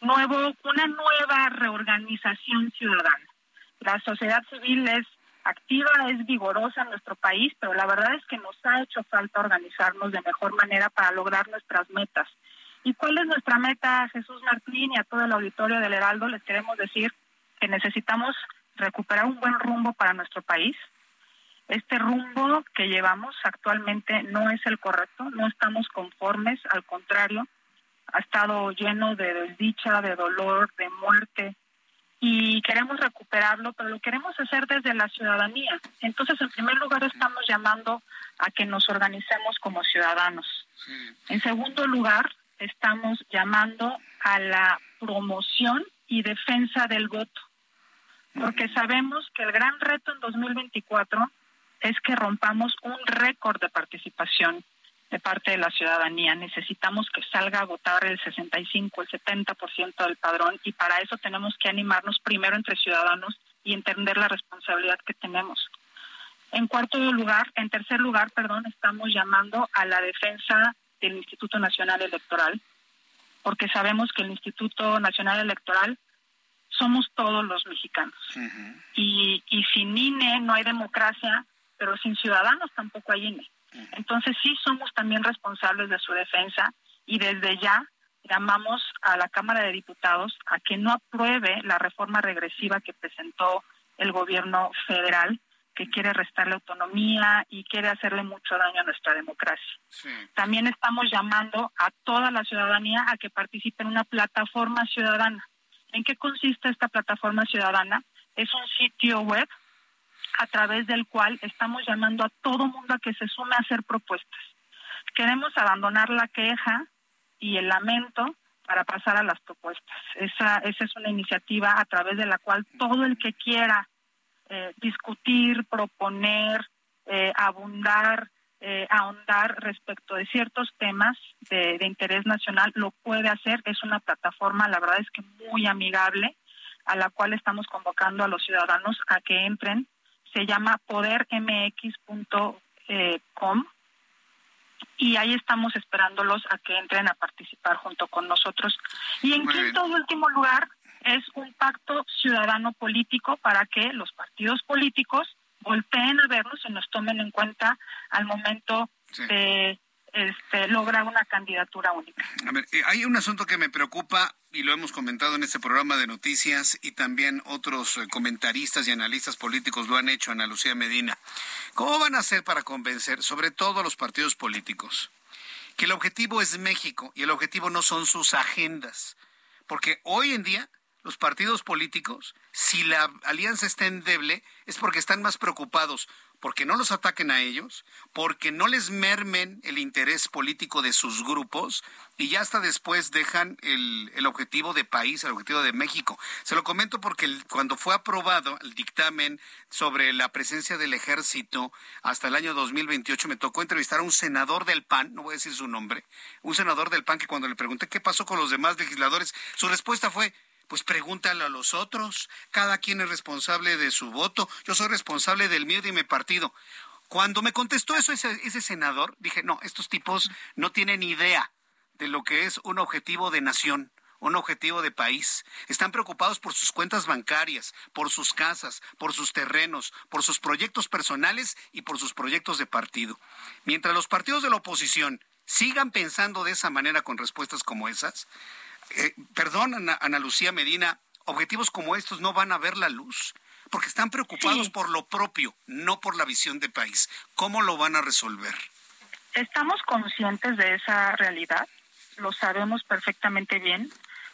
nuevo, una nueva reorganización ciudadana. La sociedad civil es activa, es vigorosa en nuestro país, pero la verdad es que nos ha hecho falta organizarnos de mejor manera para lograr nuestras metas. ¿Y cuál es nuestra meta, Jesús Martín y a todo el auditorio del Heraldo? Les queremos decir que necesitamos recuperar un buen rumbo para nuestro país, este rumbo que llevamos actualmente no es el correcto, no estamos conformes, al contrario, ha estado lleno de desdicha, de dolor, de muerte. y queremos recuperarlo, pero lo queremos hacer desde la ciudadanía. Entonces, en primer lugar, estamos llamando a que nos organicemos como ciudadanos. En segundo lugar, estamos llamando a la promoción y defensa del voto, porque sabemos que el gran reto en 2024 es que rompamos un récord de participación de parte de la ciudadanía. Necesitamos que salga a votar el 65, el 70% del padrón y para eso tenemos que animarnos primero entre ciudadanos y entender la responsabilidad que tenemos. En cuarto lugar, en tercer lugar, perdón, estamos llamando a la defensa del Instituto Nacional Electoral, porque sabemos que el Instituto Nacional Electoral somos todos los mexicanos. y, y sin INE no hay democracia, pero sin ciudadanos tampoco hay INE. Entonces sí somos también responsables de su defensa y desde ya llamamos a la Cámara de Diputados a que no apruebe la reforma regresiva que presentó el gobierno federal que quiere restarle autonomía y quiere hacerle mucho daño a nuestra democracia. También estamos llamando a toda la ciudadanía a que participe en una plataforma ciudadana. ¿En qué consiste esta plataforma ciudadana? Es un sitio web a través del cual estamos llamando a todo mundo a que se sume a hacer propuestas. Queremos abandonar la queja y el lamento para pasar a las propuestas. Esa, esa es una iniciativa a través de la cual todo el que quiera eh, discutir, proponer, eh, abundar, eh, ahondar respecto de ciertos temas de, interés nacional, lo puede hacer. Es una plataforma, la verdad es que muy amigable, a la cual estamos convocando a los ciudadanos a que entren. Se llama podermx.com y ahí estamos esperándolos a que entren a participar junto con nosotros. Y en quinto y último lugar, es un pacto ciudadano político para que los partidos políticos volteen a vernos y nos tomen en cuenta al momento de este, lograr una candidatura única. A ver, eh, hay un asunto que me preocupa y lo hemos comentado en este programa de noticias y también otros eh, comentaristas y analistas políticos lo han hecho, Ana Lucía Medina. ¿Cómo van a hacer para convencer, sobre todo los partidos políticos, que el objetivo es México y el objetivo no son sus agendas? Porque hoy en día los partidos políticos, si la alianza está endeble, es porque están más preocupados porque no los ataquen a ellos, porque no les mermen el interés político de sus grupos y ya hasta después dejan el, el objetivo de país, el objetivo de México. Se lo comento porque cuando fue aprobado el dictamen sobre la presencia del ejército hasta el año 2028, me tocó entrevistar a un senador del PAN, no voy a decir su nombre, un senador del PAN que cuando le pregunté qué pasó con los demás legisladores, su respuesta fue, pues pregúntale a los otros. Cada quien es responsable de su voto. Yo soy responsable del mío y de mi partido. Cuando me contestó eso ese, ese senador, dije, no, estos tipos no tienen idea de lo que es un objetivo de nación un objetivo de país. Están preocupados por sus cuentas bancarias, por sus casas, por sus terrenos, por sus proyectos personales y por sus proyectos de partido. Mientras los partidos de la oposición sigan pensando de esa manera con respuestas como esas, eh, perdón, Ana, Lucía Medina, objetivos como estos no van a ver la luz porque están preocupados por lo propio, no por la visión de país. ¿Cómo lo van a resolver? Estamos conscientes de esa realidad, lo sabemos perfectamente bien.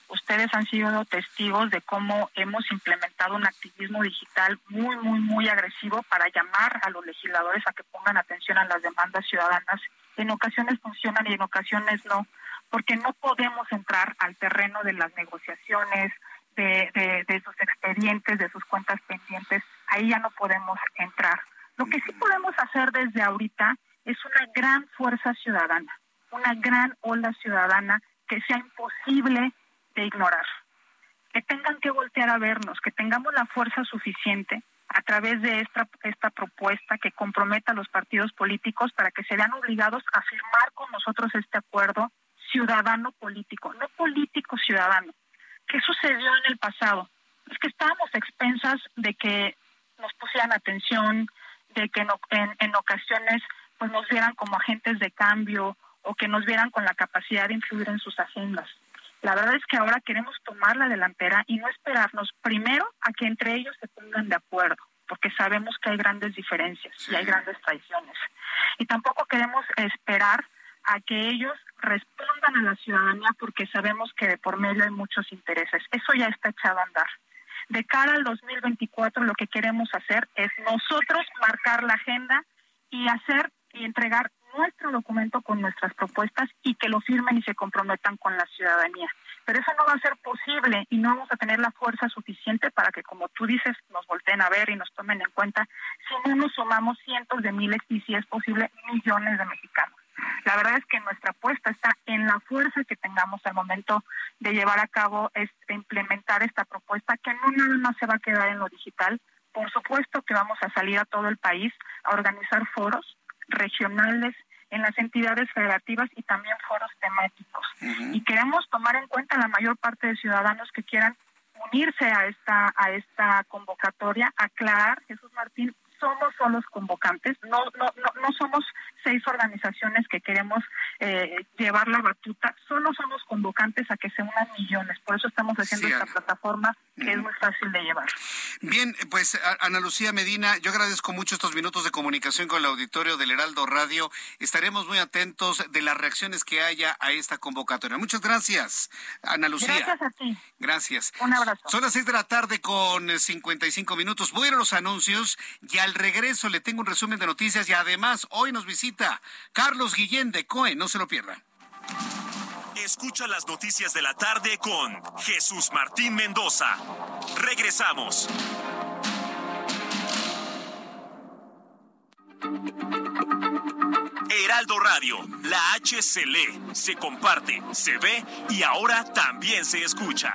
Ustedes han sido testigos de cómo hemos implementado un activismo digital muy, muy, muy agresivo para llamar a los legisladores a que pongan atención a las demandas ciudadanas. En ocasiones funcionan y en ocasiones no porque no podemos entrar al terreno de las negociaciones, de, de, sus expedientes, de sus cuentas pendientes, ahí ya no podemos entrar. Lo que sí podemos hacer desde ahorita es una gran fuerza ciudadana, una gran ola ciudadana que sea imposible de ignorar. Que tengan que voltear a vernos, que tengamos la fuerza suficiente a través de esta, esta propuesta que comprometa a los partidos políticos para que se vean obligados a firmar con nosotros este acuerdo ciudadano político, no político ciudadano. ¿Qué sucedió en el pasado? Es que estábamos expensas de que nos pusieran atención, de que en, en, ocasiones pues nos vieran como agentes de cambio o que nos vieran con la capacidad de influir en sus agendas. La verdad es que ahora queremos tomar la delantera y no esperarnos primero a que entre ellos se pongan de acuerdo, porque sabemos que hay grandes diferencias y hay grandes traiciones. Y tampoco queremos esperar a que ellos respondan a la ciudadanía porque sabemos que de por medio hay muchos intereses. Eso ya está echado a andar. De cara al 2024 lo que queremos hacer es nosotros marcar la agenda y hacer y entregar nuestro documento con nuestras propuestas y que lo firmen y se comprometan con la ciudadanía. Pero eso no va a ser posible y no vamos a tener la fuerza suficiente para que, como tú dices, nos volteen a ver y nos tomen en cuenta si no nos sumamos cientos de miles y, si es posible, millones de mexicanos. La verdad es que nuestra apuesta está en la fuerza que tengamos al momento de llevar a cabo, es implementar esta propuesta que no nada más se va a quedar en lo digital. Por supuesto que vamos a salir a todo el país a organizar foros regionales en las entidades federativas y también foros temáticos. Y queremos tomar en cuenta la mayor parte de ciudadanos que quieran unirse a esta a esta convocatoria, aclarar, Jesús Martín, somos solos convocantes, no, no, no, no somos seis organizaciones que queremos eh, llevar la batuta, solo somos convocantes a que se unan millones, por eso estamos haciendo esta plataforma que es muy fácil de llevar. Bien, pues Ana Lucía Medina, yo agradezco mucho estos minutos de comunicación con el auditorio del Heraldo Radio. Estaremos muy atentos de las reacciones que haya a esta convocatoria. Muchas gracias, Ana Lucía. Gracias a ti. Gracias. Un abrazo. Son las seis de la tarde con 55 minutos. Voy a ir a los anuncios y al regreso le tengo un resumen de noticias y además hoy nos visita Carlos Guillén de COE. No se lo pierda. Escucha las noticias de la tarde con Jesús Martín Mendoza. Regresamos. Heraldo Radio, la H se lee, se comparte, se ve y ahora también se escucha.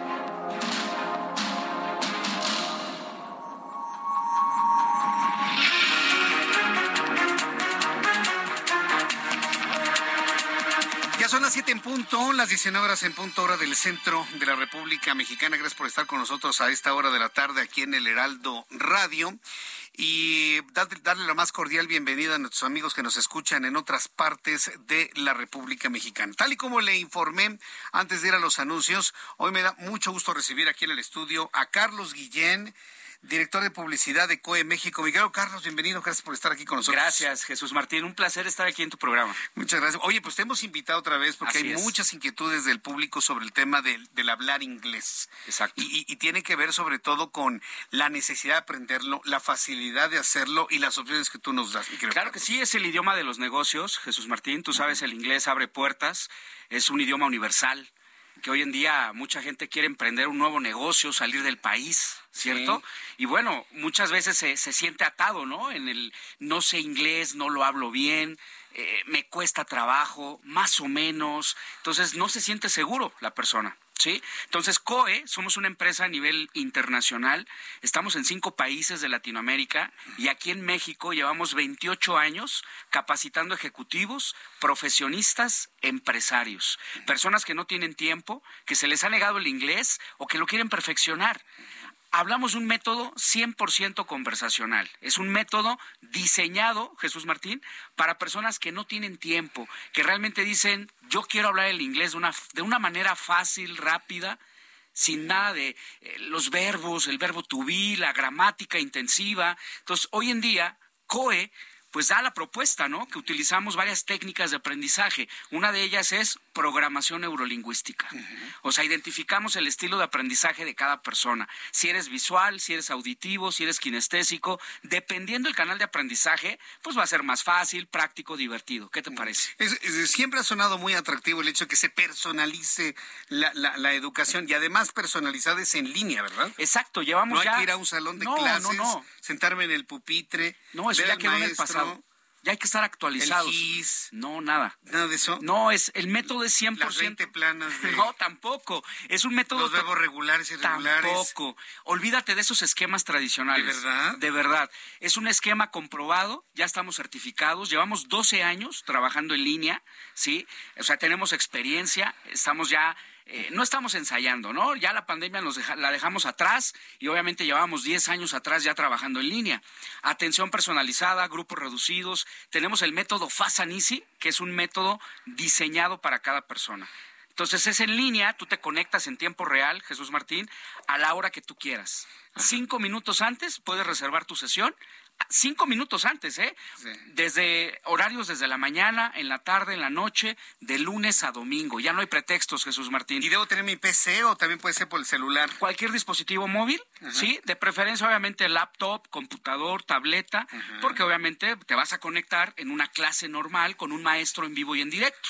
Las 7 en punto, las 19 horas en punto hora del centro de la República Mexicana. Gracias por estar con nosotros a esta hora de la tarde aquí en el Heraldo Radio. Y darle, darle la más cordial bienvenida a nuestros amigos que nos escuchan en otras partes de la República Mexicana. Tal y como le informé antes de ir a los anuncios, hoy me da mucho gusto recibir aquí en el estudio a Carlos Guillén director de publicidad de COE México. Miguel Carlos, bienvenido, gracias por estar aquí con nosotros. Gracias, Jesús Martín, un placer estar aquí en tu programa. Muchas gracias. Oye, pues te hemos invitado otra vez porque Así hay es. muchas inquietudes del público sobre el tema del, del hablar inglés. Exacto. Y, y- tiene que ver sobre todo con la necesidad de aprenderlo, la facilidad de hacerlo y las opciones que tú nos das, mi Claro que sí, es el idioma de los negocios, Jesús Martín. Tú sabes, el inglés abre puertas, es un idioma universal, que hoy en día mucha gente quiere emprender un nuevo negocio, salir del país, ¿cierto? Y bueno, muchas veces se, se siente atado, ¿no? En el no sé inglés, no lo hablo bien, eh, me cuesta trabajo, más o menos. Entonces no se siente seguro la persona. ¿Sí? Entonces, COE, somos una empresa a nivel internacional, estamos en cinco países de Latinoamérica y aquí en México llevamos 28 años capacitando ejecutivos, profesionistas, empresarios, personas que no tienen tiempo, que se les ha negado el inglés o que lo quieren perfeccionar. Hablamos un método 100% conversacional. Es un método diseñado, Jesús Martín, para personas que no tienen tiempo, que realmente dicen, yo quiero hablar el inglés de una, de una manera fácil, rápida, sin nada de eh, los verbos, el verbo to be, la gramática intensiva. Entonces, hoy en día, COE pues da la propuesta, ¿no? Que utilizamos varias técnicas de aprendizaje. Una de ellas es programación neurolingüística. O sea, identificamos el estilo de aprendizaje de cada persona. Si eres visual, si eres auditivo, si eres kinestésico, dependiendo del canal de aprendizaje, pues va a ser más fácil, práctico, divertido. ¿Qué te parece? Es- es- siempre ha sonado muy atractivo el hecho de que se personalice la, la- la educación y además personalizada es en línea, ¿verdad? Exacto, llevamos no ya- hay que ir a un salón de No, no, clases, no. sentarme en el pupitre, No, eso ver ya al quedó en el maestro, pasado. Ya hay que estar actualizados. El GIS. No, nada. Nada de eso. No, es el método es 100%. Las 20 planas de No, tampoco. Es un método los verbos regulares y irregulares. Tampoco. Olvídate de esos esquemas tradicionales. ¿De verdad? De verdad. Es un esquema comprobado, ya estamos certificados, llevamos 12 años trabajando en línea, ¿sí? O sea, tenemos experiencia, estamos ya eh, no estamos ensayando, ¿no? Ya la pandemia nos la dejamos atrás y obviamente llevamos 10 años atrás ya trabajando en línea. Atención personalizada, grupos reducidos. Tenemos el método Fast and Easy, que es un método diseñado para cada persona. Entonces es en línea, tú te conectas en tiempo real, Jesús Martín, a la hora que tú quieras. Cinco minutos antes puedes reservar tu sesión cinco minutos antes, ¿eh? Desde horarios desde la mañana, en la tarde, en la noche, de lunes a domingo. Ya no hay pretextos, Jesús Martín. ¿Y debo tener mi PC o también puede ser por el celular? Cualquier dispositivo móvil, sí, de preferencia obviamente laptop, computador, tableta, porque obviamente te vas a conectar en una clase normal con un maestro en vivo y en directo.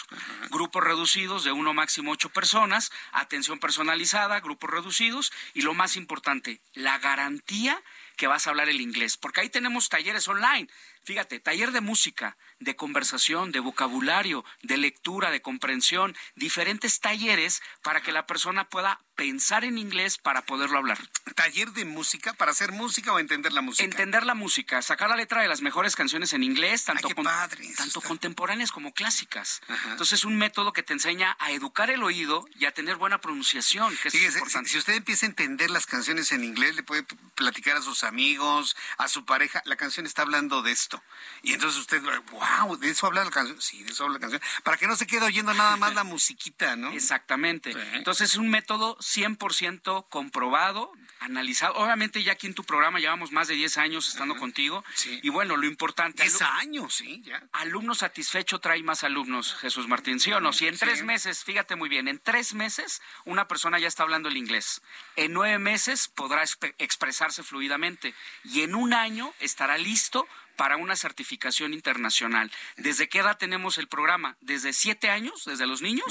Grupos reducidos de uno máximo ocho personas, atención personalizada, grupos reducidos y lo más importante, la garantía que vas a hablar el inglés, porque ahí tenemos talleres online. Fíjate, taller de música, de conversación, de vocabulario, de lectura, de comprensión, diferentes talleres para que la persona pueda pensar en inglés para poderlo hablar. ¿Taller de música para hacer música o entender la música? Entender la música, sacar la letra de las mejores canciones en inglés, tanto, tanto contemporáneas como clásicas. Entonces es un método que te enseña a educar el oído y a tener buena pronunciación, que es importante. Si, si usted empieza a entender las canciones en inglés, le puede platicar a sus amigos, a su pareja, la canción está hablando de esto. Y entonces usted, wow, de eso habla la canción. Sí, de eso habla la canción. Para que no se quede oyendo nada más la musiquita, ¿no? Exactamente. Entonces es un método 100% comprobado, analizado. Obviamente ya aquí en tu programa llevamos más de 10 años estando contigo. Y bueno, lo importante... 10 años, sí, ya. Alumno satisfecho trae más alumnos, Jesús Martín, ¿sí o no? Si en tres meses, fíjate muy bien, en tres meses una persona ya está hablando el inglés. En nueve meses podrá expresarse fluidamente. Y en un año estará listo para una certificación internacional. ¿Desde qué edad tenemos el programa? Desde siete años, desde los niños,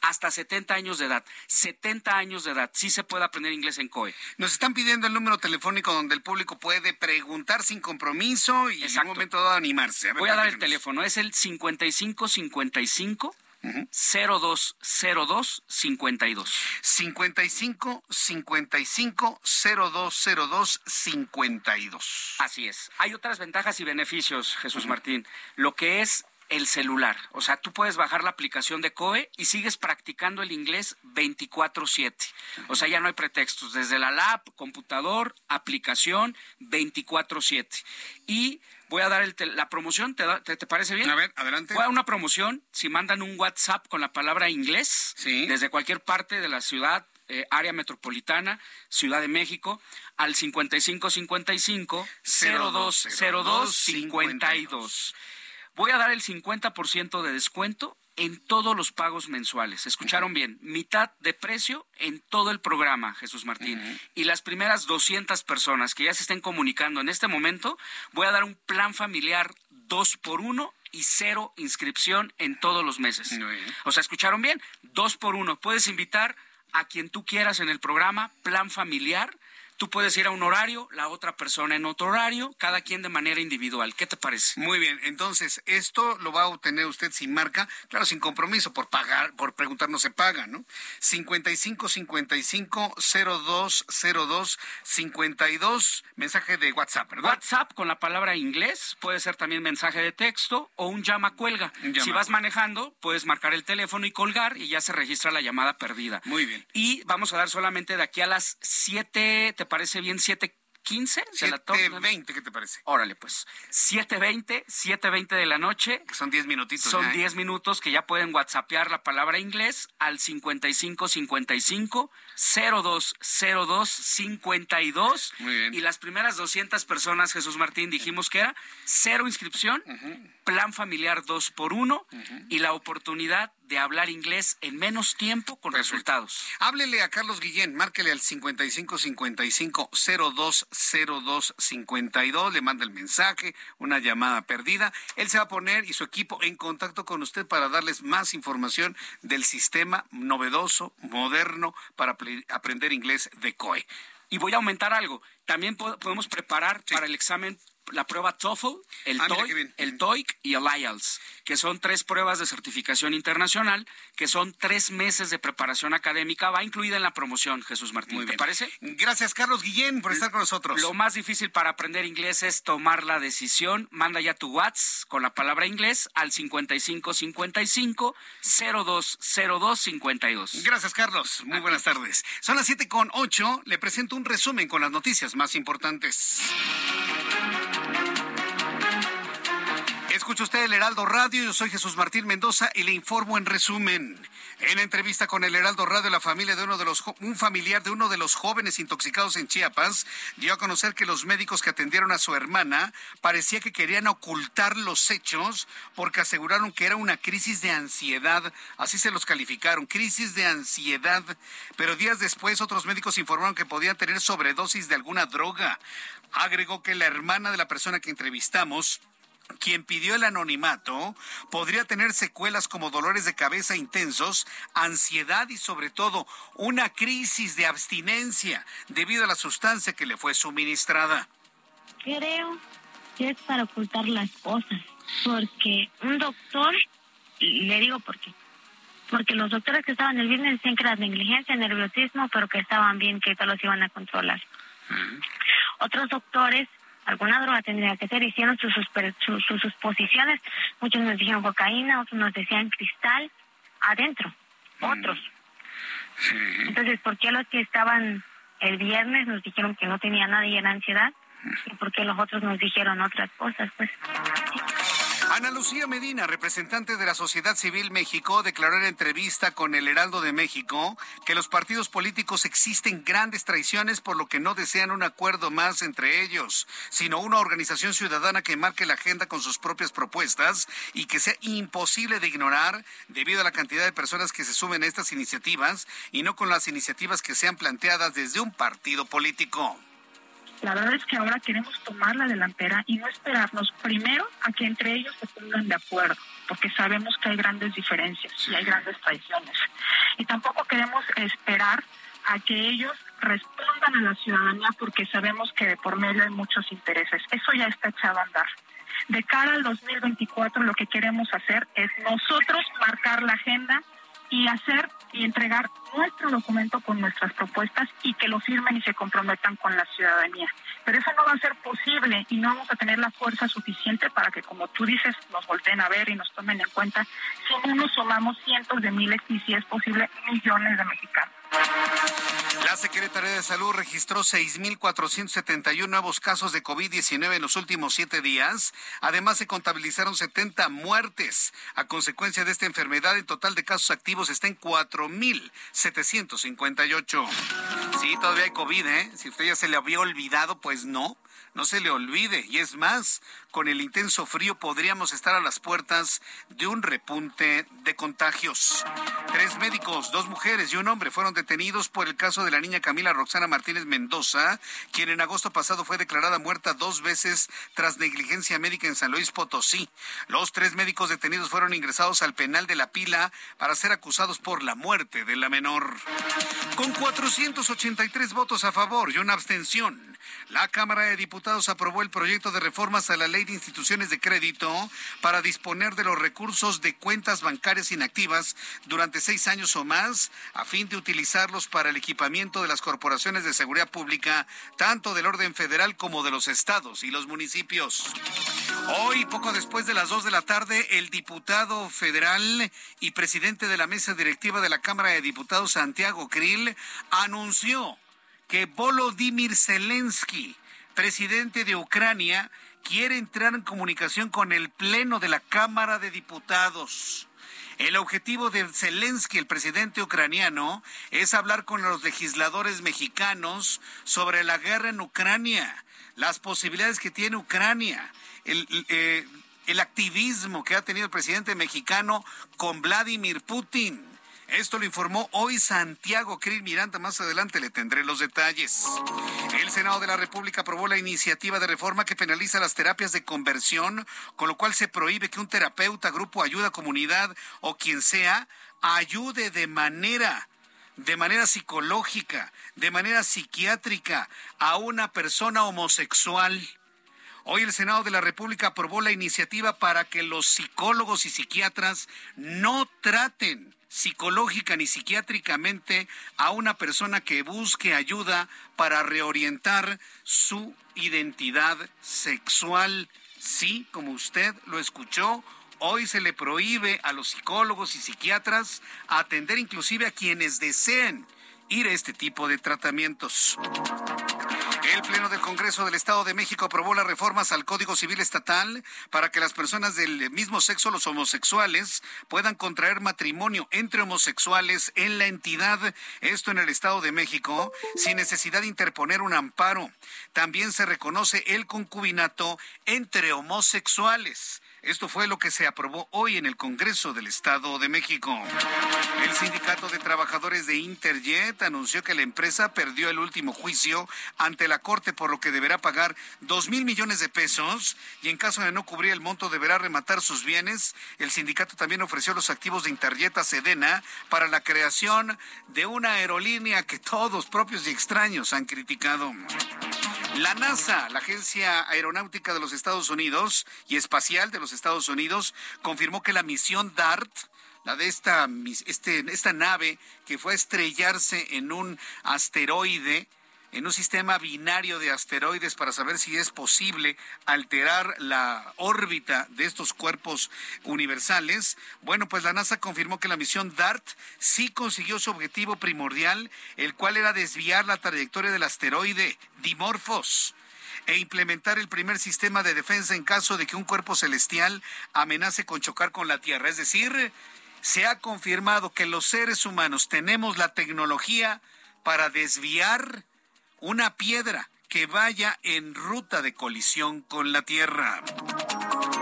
hasta 70 años de edad. 70 años de edad. Sí se puede aprender inglés en COE. Nos están pidiendo el número telefónico donde el público puede preguntar sin compromiso y en un momento dado animarse. Voy a dar el teléfono. Es el 5555 0202 52. 55 55 0202 52. Así es. Hay otras ventajas y beneficios, Jesús Martín. Lo que es el celular. O sea, tú puedes bajar la aplicación de COE y sigues practicando el inglés 24/7. O sea, ya no hay pretextos. Desde la lab, computador, aplicación, 24/7. Y voy a dar la promoción, ¿te, te, parece bien? A ver, adelante. Voy a una promoción si mandan un WhatsApp con la palabra inglés desde cualquier parte de la ciudad, eh, área metropolitana, Ciudad de México, al 5555 0202 52. Voy a dar el 50% de descuento en todos los pagos mensuales. Escucharon bien, mitad de precio en todo el programa, Jesús Martín. Y las primeras 200 personas que ya se estén comunicando en este momento, voy a dar un plan familiar dos por uno y cero inscripción en todos los meses. O sea, escucharon bien, dos por uno. Puedes invitar a quien tú quieras en el programa, plan familiar Tú puedes ir a un horario, la otra persona en otro horario, cada quien de manera individual. ¿Qué te parece? Muy bien, entonces esto lo va a obtener usted sin marca, claro, sin compromiso, por pagar, por preguntar no se paga, ¿no? 55 55 02 02 52, mensaje de WhatsApp, ¿verdad? WhatsApp con la palabra inglés, puede ser también mensaje de texto o un llama cuelga. Si vas manejando, puedes marcar el teléfono y colgar y ya se registra la llamada perdida. Muy bien. Y vamos a dar solamente de aquí a las 7, ¿te parece bien? 7 15 de la 7.20, ¿qué te parece? Órale, pues. 7.20, 7.20 de la noche. Que son 10 minutitos. Son 10 ¿eh? minutos que ya pueden whatsappear la palabra inglés al 5555 0202 52. Muy bien. Y las primeras 200 personas, Jesús Martín, dijimos que era cero inscripción, plan familiar 2 por 1 y la oportunidad de hablar inglés en menos tiempo con resultados. Háblele a Carlos Guillén, márquele al 5555 0202 52, le manda el mensaje, una llamada perdida. Él se va a poner y su equipo en contacto con usted para darles más información del sistema novedoso, moderno para aprender inglés de COE. Y voy a aumentar algo. También podemos preparar para el examen la prueba TOEFL, el, Ah, TOEIC, el TOEIC y el IELTS, que son tres pruebas de certificación internacional, que son tres meses de preparación académica. Va incluida en la promoción, Jesús Martín. Muy ¿Te bien. parece? Gracias, Carlos Guillén, por estar con nosotros. Lo más difícil para aprender inglés es tomar la decisión. Manda ya tu WhatsApp con la palabra inglés al 5555 0202 52. Gracias, Carlos. Muy buenas tardes. Son las siete con ocho. Le presento un resumen con las noticias más importantes. Escucha usted el Heraldo Radio, yo soy Jesús Martín Mendoza y le informo en resumen. En entrevista con el Heraldo Radio, la familia de uno de los un familiar de uno de los jóvenes intoxicados en Chiapas dio a conocer que los médicos que atendieron a su hermana parecía que querían ocultar los hechos porque aseguraron que era una crisis de ansiedad, así se los calificaron, crisis de ansiedad, pero días después otros médicos informaron que podían tener sobredosis de alguna droga. Agregó que la hermana de la persona que entrevistamos quien pidió el anonimato podría tener secuelas como dolores de cabeza intensos, ansiedad y sobre todo una crisis de abstinencia debido a la sustancia que le fue suministrada. Creo que es para ocultar las cosas, porque un doctor, le digo por qué, porque los doctores que estaban el viernes decían que era negligencia, nerviosismo, pero que estaban bien, que todos los iban a controlar. Otros doctores, alguna droga tendría que ser, hicieron sus, sus, sus suposiciones, muchos nos dijeron cocaína, otros nos decían cristal, adentro, otros. Entonces, ¿por qué los que estaban el viernes nos dijeron que no tenía nada y era ansiedad? ¿Y por qué los otros nos dijeron otras cosas? Pues Ana Lucía Medina, representante de la Sociedad Civil México, declaró en entrevista con el Heraldo de México que los partidos políticos existen grandes traiciones por lo que no desean un acuerdo más entre ellos, sino una organización ciudadana que marque la agenda con sus propias propuestas y que sea imposible de ignorar debido a la cantidad de personas que se sumen a estas iniciativas y no con las iniciativas que sean planteadas desde un partido político. La verdad es que ahora queremos tomar la delantera y no esperarnos primero a que entre ellos se pongan de acuerdo, porque sabemos que hay grandes diferencias y hay grandes traiciones. Y tampoco queremos esperar a que ellos respondan a la ciudadanía porque sabemos que de por medio hay muchos intereses. Eso ya está echado a andar. De cara al 2024 lo que queremos hacer es nosotros marcar la agenda y hacer y entregar nuestro documento con nuestras propuestas y que lo firmen y se comprometan con la ciudadanía. Pero eso no va a ser posible y no vamos a tener la fuerza suficiente para que, como tú dices, nos volteen a ver y nos tomen en cuenta si no nos sumamos cientos de miles y, si es posible, millones de mexicanos. La Secretaría de Salud registró 6.471 nuevos casos de COVID-19 en los últimos siete días. Además, se contabilizaron 70 muertes. A consecuencia de esta enfermedad, el total de casos activos está en 4.758. Sí, todavía hay COVID, ¿eh? Si usted ya se le había olvidado, pues no. No se le olvide. Y es más, con el intenso frío podríamos estar a las puertas de un repunte de contagios. Tres médicos, dos mujeres y un hombre fueron detenidos por el caso de la niña Camila Roxana Martínez Mendoza, quien en agosto pasado fue declarada muerta dos veces tras negligencia médica en San Luis Potosí. Los tres médicos detenidos fueron ingresados al penal de la pila para ser acusados por la muerte de la menor. Con 483 votos a favor y una abstención, la Cámara de Diputados aprobó el proyecto de reformas a la Ley de Instituciones de Crédito para disponer de los recursos de cuentas bancarias inactivas durante seis años o más, a fin de utilizarlos para el equipamiento de las corporaciones de seguridad pública, tanto del orden federal como de los estados y los municipios. Hoy, poco después de las dos de la tarde, el diputado federal y presidente de la mesa directiva de la Cámara de Diputados, Santiago Krill, anunció que Volodymyr Zelensky, presidente de Ucrania, quiere entrar en comunicación con el Pleno de la Cámara de Diputados. El objetivo de Zelensky, el presidente ucraniano, es hablar con los legisladores mexicanos sobre la guerra en Ucrania, las posibilidades que tiene Ucrania, el, eh, el activismo que ha tenido el presidente mexicano con Vladimir Putin. Esto lo informó hoy Santiago Krill Miranda. Más adelante le tendré los detalles. El Senado de la República aprobó la iniciativa de reforma que penaliza las terapias de conversión, con lo cual se prohíbe que un terapeuta, grupo, ayuda, comunidad o quien sea ayude de manera de manera psicológica, de manera psiquiátrica a una persona homosexual Hoy el Senado de la República aprobó la iniciativa para que los psicólogos y psiquiatras no traten psicológica ni psiquiátricamente a una persona que busque ayuda para reorientar su identidad sexual. Sí, como usted lo escuchó, hoy se le prohíbe a los psicólogos y psiquiatras atender inclusive a quienes deseen ir a este tipo de tratamientos. El Pleno del Congreso del Estado de México aprobó las reformas al Código Civil Estatal para que las personas del mismo sexo, los homosexuales, puedan contraer matrimonio entre homosexuales en la entidad, esto en el Estado de México, sin necesidad de interponer un amparo. También se reconoce el concubinato entre homosexuales. Esto fue lo que se aprobó hoy en el Congreso del Estado de México. El Sindicato de Trabajadores de Interjet anunció que la empresa perdió el último juicio ante la Corte, por lo que deberá pagar dos mil millones de pesos y en caso de no cubrir el monto deberá rematar sus bienes. El sindicato también ofreció los activos de Interjet a Sedena para la creación de una aerolínea que todos, propios y extraños, han criticado. La NASA, la Agencia Aeronáutica de los Estados Unidos y Espacial de los Estados Unidos, confirmó que la misión DART, la de esta, este, esta nave que fue a estrellarse en un asteroide, en un sistema binario de asteroides para saber si es posible alterar la órbita de estos cuerpos universales. Bueno, pues la NASA confirmó que la misión DART sí consiguió su objetivo primordial, el cual era desviar la trayectoria del asteroide Dimorphos e implementar el primer sistema de defensa en caso de que un cuerpo celestial amenace con chocar con la Tierra. Es decir, se ha confirmado que los seres humanos tenemos la tecnología para desviar una piedra que vaya en ruta de colisión con la Tierra.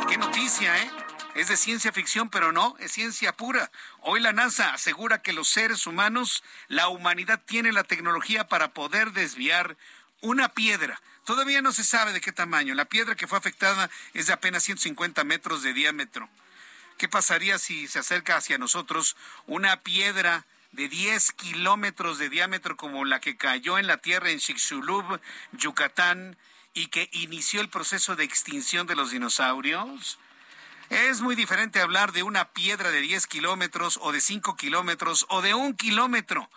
Qué noticia, ¿eh? Es de ciencia ficción, pero no, es ciencia pura. Hoy la NASA asegura que los seres humanos, la humanidad tiene la tecnología para poder desviar una piedra. Todavía no se sabe de qué tamaño. La piedra que fue afectada es de apenas 150 metros de diámetro. ¿Qué pasaría si se acerca hacia nosotros una piedra de 10 kilómetros de diámetro como la que cayó en la Tierra en Chicxulub, Yucatán, y que inició el proceso de extinción de los dinosaurios? Es muy diferente hablar de una piedra de 10 kilómetros o de 5 kilómetros o de un kilómetro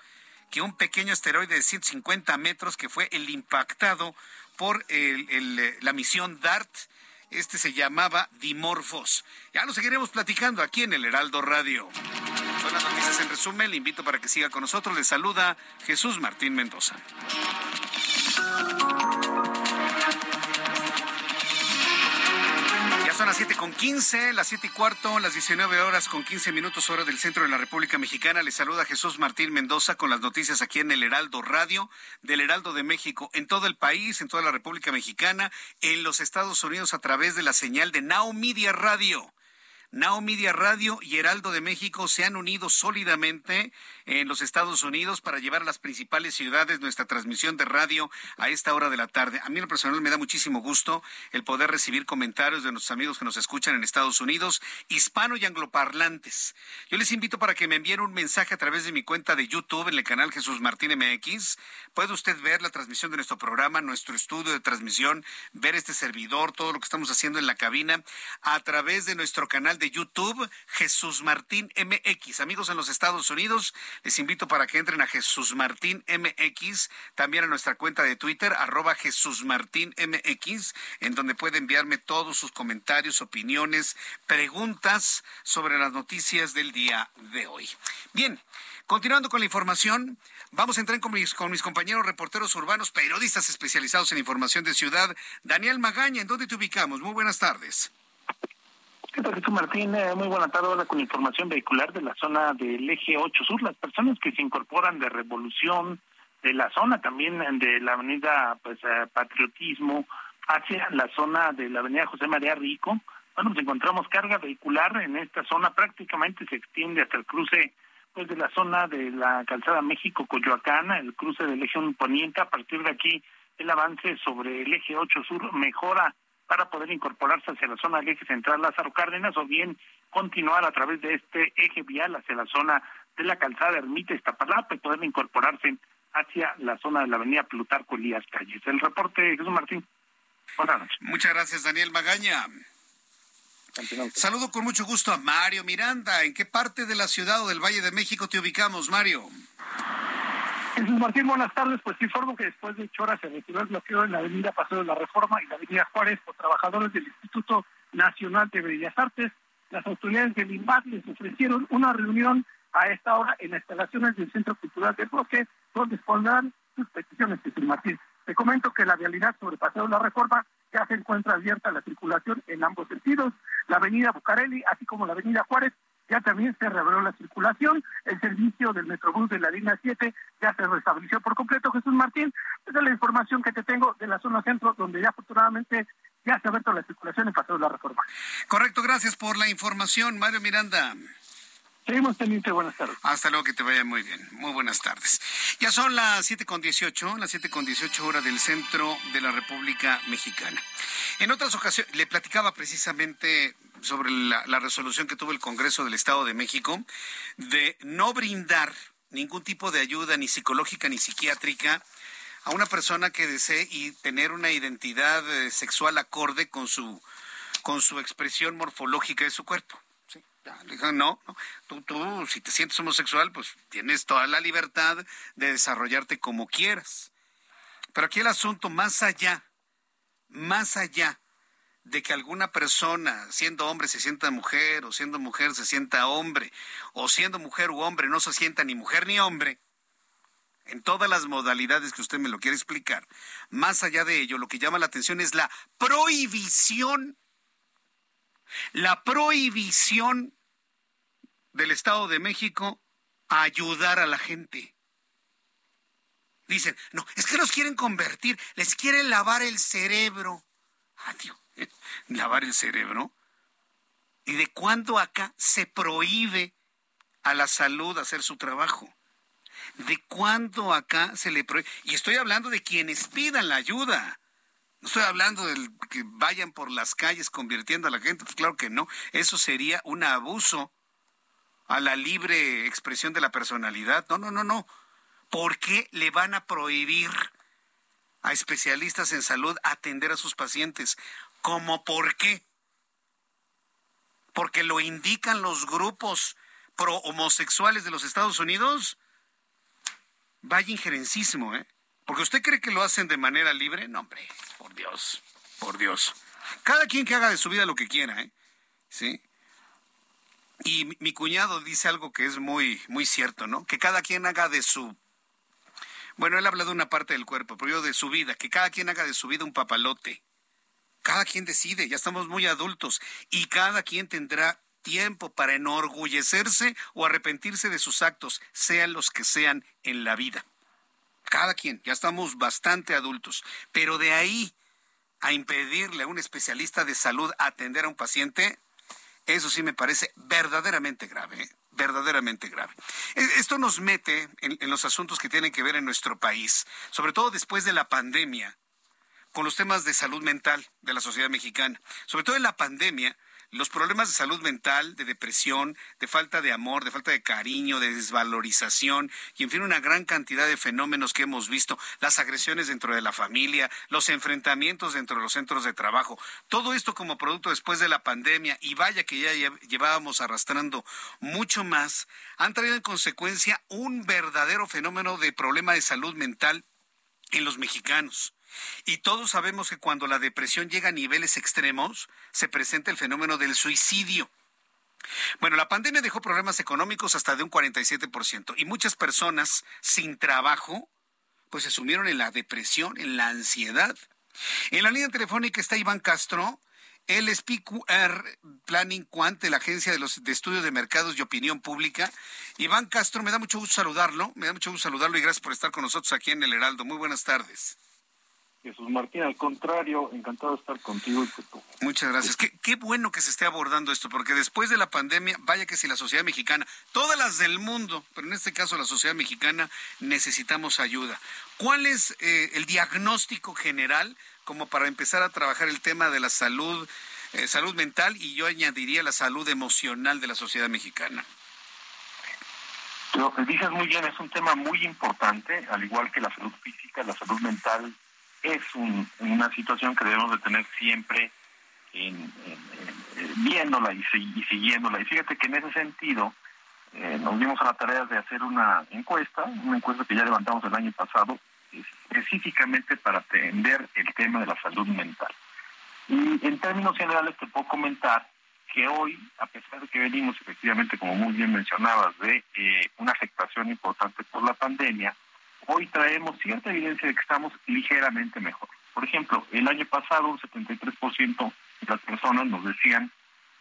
que un pequeño asteroide de 150 metros que fue el impactado por la misión DART. Este se llamaba Dimorphos. Ya lo seguiremos platicando aquí en el Heraldo Radio. Son las noticias en resumen. Le invito para que siga con nosotros. Le saluda Jesús Martín Mendoza. Son las siete con quince, las siete y cuarto, las 19 horas con 15 minutos hora del centro de la República Mexicana. Le saluda Jesús Martín Mendoza con las noticias aquí en el Heraldo Radio del Heraldo de México, en todo el país, en toda la República Mexicana, en los Estados Unidos a través de la señal de Now Media Radio. Now Media Radio y Heraldo de México se han unido sólidamente en los Estados Unidos para llevar a las principales ciudades nuestra transmisión de radio a esta hora de la tarde. A mí en lo personal me da muchísimo gusto el poder recibir comentarios de nuestros amigos que nos escuchan en Estados Unidos, hispano y angloparlantes. Yo les invito para que me envíen un mensaje a través de mi cuenta de YouTube en el canal Jesús Martín MX. Puede usted ver la transmisión de nuestro programa, nuestro estudio de transmisión, ver este servidor, todo lo que estamos haciendo en la cabina a través de nuestro canal de YouTube, Jesús Martín MX. Amigos en los Estados Unidos, les invito para que entren a Jesús Martín MX, también a nuestra cuenta de Twitter, arroba Jesús Martín MX, en donde puede enviarme todos sus comentarios, opiniones, preguntas sobre las noticias del día de hoy. Bien, continuando con la información, Vamos a entrar con mis, con mis compañeros reporteros urbanos, periodistas especializados en información de ciudad. Daniel Magaña, ¿en dónde te ubicamos? Muy buenas tardes. ¿Qué tal, Jesús Martín? Eh, muy buena tarde. Ahora con información vehicular de la zona del eje 8 Sur. Las personas que se incorporan de Revolución, de la zona también de la avenida pues eh, Patriotismo, hacia la zona de la avenida José María Rico. Bueno, nos encontramos carga vehicular en esta zona. Prácticamente se extiende hasta el cruce pues de la zona de la calzada México-Coyoacán, el cruce del eje 1 Poniente. A partir de aquí, el avance sobre el eje 8 Sur mejora para poder incorporarse hacia la zona del eje central Lázaro Cárdenas o bien continuar a través de este eje vial hacia la zona de la calzada Ermita Iztapalapa y poder incorporarse hacia la zona de la avenida Plutarco Elías Calles. El reporte, Jesús Martín. Buenas noches. Muchas gracias, Daniel Magaña. Saludo con mucho gusto a Mario Miranda. ¿En qué parte de la ciudad o del Valle de México te ubicamos, Mario? Jesús Martín, buenas tardes. Pues informo que después de ocho horas se retiró el bloqueo en la avenida Paseo de la Reforma y la avenida Juárez por trabajadores del Instituto Nacional de Bellas Artes. Las autoridades del INVAD les ofrecieron una reunión a esta hora en las instalaciones del Centro Cultural de Bloque, donde expondrán sus peticiones, Jesús Martín. Te comento que la vialidad sobre Paseo de la Reforma ya se encuentra abierta a la circulación en ambos sentidos. La avenida Bucareli, así como la avenida Juárez, ya también se reabrió la circulación. El servicio del Metrobús de la línea 7 ya se restableció por completo. Jesús Martín, esa es la información que te tengo de la zona centro, donde ya afortunadamente ya se ha abierto la circulación en Paseo de la Reforma. Correcto, gracias por la información, Mario Miranda. Seguimos teniente, buenas tardes. Hasta luego, que te vaya muy bien. Muy buenas tardes. Ya son las siete con dieciocho, las siete con dieciocho horas del centro de la República Mexicana. En otras ocasiones, le platicaba precisamente sobre la, la resolución que tuvo el Congreso del Estado de México de no brindar ningún tipo de ayuda, ni psicológica ni psiquiátrica, a una persona que desee y tener una identidad eh, sexual acorde con su, con su expresión morfológica de su cuerpo. No, no, tú, tú, si te sientes homosexual, pues tienes toda la libertad de desarrollarte como quieras. Pero aquí el asunto, más allá, más allá de que alguna persona, siendo hombre, se sienta mujer, o siendo mujer, se sienta hombre, o siendo mujer u hombre, no se sienta ni mujer ni hombre, en todas las modalidades que usted me lo quiere explicar, más allá de ello, lo que llama la atención es la prohibición la prohibición del Estado de México a ayudar a la gente. Dicen, no, es que los quieren convertir, les quieren lavar el cerebro. Adiós, lavar el cerebro. ¿Y de cuándo acá se prohíbe a la salud hacer su trabajo? ¿De cuándo acá se le prohíbe? Y estoy hablando de quienes pidan la ayuda. No estoy hablando de que vayan por las calles convirtiendo a la gente, pues claro que no. Eso sería un abuso a la libre expresión de la personalidad. No, no, no, no. ¿Por qué le van a prohibir a especialistas en salud atender a sus pacientes? ¿Cómo por qué? Porque lo indican los grupos pro homosexuales de los Estados Unidos. Vaya injerencismo, ¿eh? Porque usted cree que lo hacen de manera libre. No, hombre, por Dios, por Dios. Cada quien que haga de su vida lo que quiera, ¿eh? Sí. Y mi, cuñado dice algo que es muy, muy cierto, ¿no? Que cada quien haga de su bueno, él habla de una parte del cuerpo, pero yo de su vida, que cada quien haga de su vida un papalote. Cada quien decide, ya estamos muy adultos, y cada quien tendrá tiempo para enorgullecerse o arrepentirse de sus actos, sean los que sean en la vida cada quien, ya estamos bastante adultos, pero de ahí a impedirle a un especialista de salud atender a un paciente, eso sí me parece verdaderamente grave, ¿eh? verdaderamente grave. E, esto nos mete en, en los asuntos que tienen que ver en nuestro país, sobre todo después de la pandemia, con los temas de salud mental de la sociedad mexicana. Sobre todo en la pandemia, los problemas de salud mental, de depresión, de falta de amor, de falta de cariño, de desvalorización y en fin una gran cantidad de fenómenos que hemos visto, las agresiones dentro de la familia, los enfrentamientos dentro de los centros de trabajo, todo esto como producto después de la pandemia y vaya que ya llevábamos arrastrando mucho más, han traído en consecuencia un verdadero fenómeno de problema de salud mental en los mexicanos. Y todos sabemos que cuando la depresión llega a niveles extremos, se presenta el fenómeno del suicidio. Bueno, la pandemia dejó problemas económicos hasta de un 47% y muchas personas sin trabajo pues se sumieron en la depresión, en la ansiedad. En la línea telefónica está Iván Castro, él es PQR Planning Quant de la Agencia de, los, de Estudios de Mercados y Opinión Pública. Iván Castro, me da mucho gusto saludarlo, me da mucho gusto saludarlo y gracias por estar con nosotros aquí en el Heraldo. Muy buenas tardes. Jesús Martín, al contrario, encantado de estar contigo. Y Muchas gracias. Qué, qué, bueno que se esté abordando esto, porque después de la pandemia, vaya que si la sociedad mexicana, todas las del mundo, pero en este caso la sociedad mexicana, necesitamos ayuda. ¿Cuál es eh, el diagnóstico general como para empezar a trabajar el tema de la salud, eh, salud mental y yo añadiría la salud emocional de la sociedad mexicana? Lo que dices muy bien, es un tema muy importante, al igual que la salud física, la salud mental es una situación que debemos de tener siempre en, viéndola y, siguiéndola. Y fíjate que en ese sentido eh, nos dimos a la tarea de hacer una encuesta, una encuesta que ya levantamos el año pasado, específicamente para atender el tema de la salud mental. Y en términos generales te puedo comentar que hoy, a pesar de que venimos efectivamente, como muy bien mencionabas, de eh, una afectación importante por la pandemia, hoy traemos cierta evidencia de que estamos ligeramente mejor. Por ejemplo, el año pasado un 73% de las personas nos decían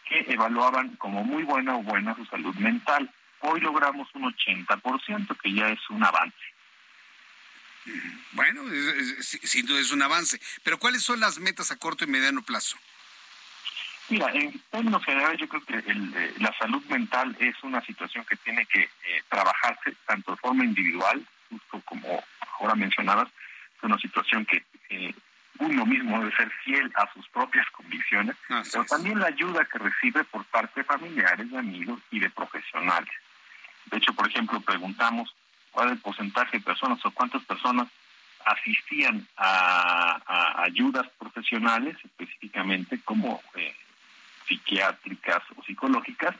que evaluaban como muy buena o buena su salud mental. Hoy logramos un 80%, que ya es un avance. Bueno, sin duda es un avance. Pero ¿cuáles son las metas a corto y mediano plazo? Mira, en términos generales yo creo que eh, la salud mental es una situación que tiene que eh, trabajarse tanto de forma individual, justo como ahora mencionabas, es una situación que eh, uno mismo debe ser fiel a sus propias convicciones, pero también la ayuda que recibe por parte de familiares, de amigos y de profesionales. De hecho, por ejemplo, preguntamos cuál es el porcentaje de personas o cuántas personas asistían a, ayudas profesionales, específicamente como eh, psiquiátricas o psicológicas,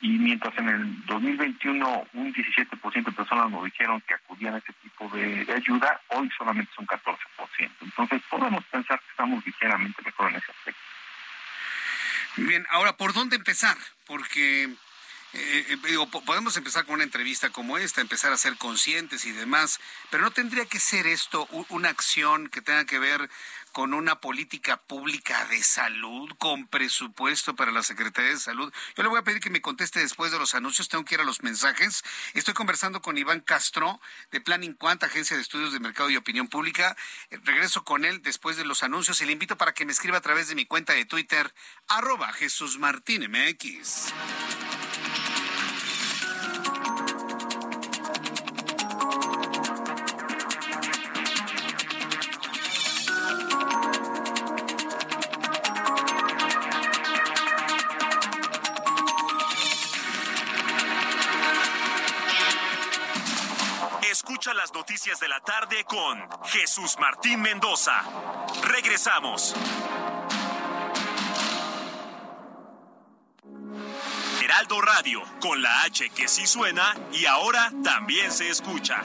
y mientras en el 2021 un 17% de personas nos dijeron que acudían a ese tipo de, ayuda, hoy solamente son 14%. Entonces podemos pensar que estamos ligeramente mejor en ese aspecto. Bien, ahora, ¿por dónde empezar? Porque eh, eh, podemos empezar con una entrevista como esta, empezar a ser conscientes y demás, pero no tendría que ser esto una acción que tenga que ver con una política pública de salud, con presupuesto para la Secretaría de Salud. Yo le voy a pedir que me conteste después de los anuncios, tengo que ir a los mensajes. Estoy conversando con Iván Castro de Planning Quant, Agencia de Estudios de Mercado y Opinión Pública. Eh, regreso con él después de los anuncios y le invito para que me escriba a través de mi cuenta de Twitter, arroba Jesús Martín MX. Noticias de la tarde con Jesús Martín Mendoza. Regresamos. Heraldo Radio, con la H que sí suena y ahora también se escucha.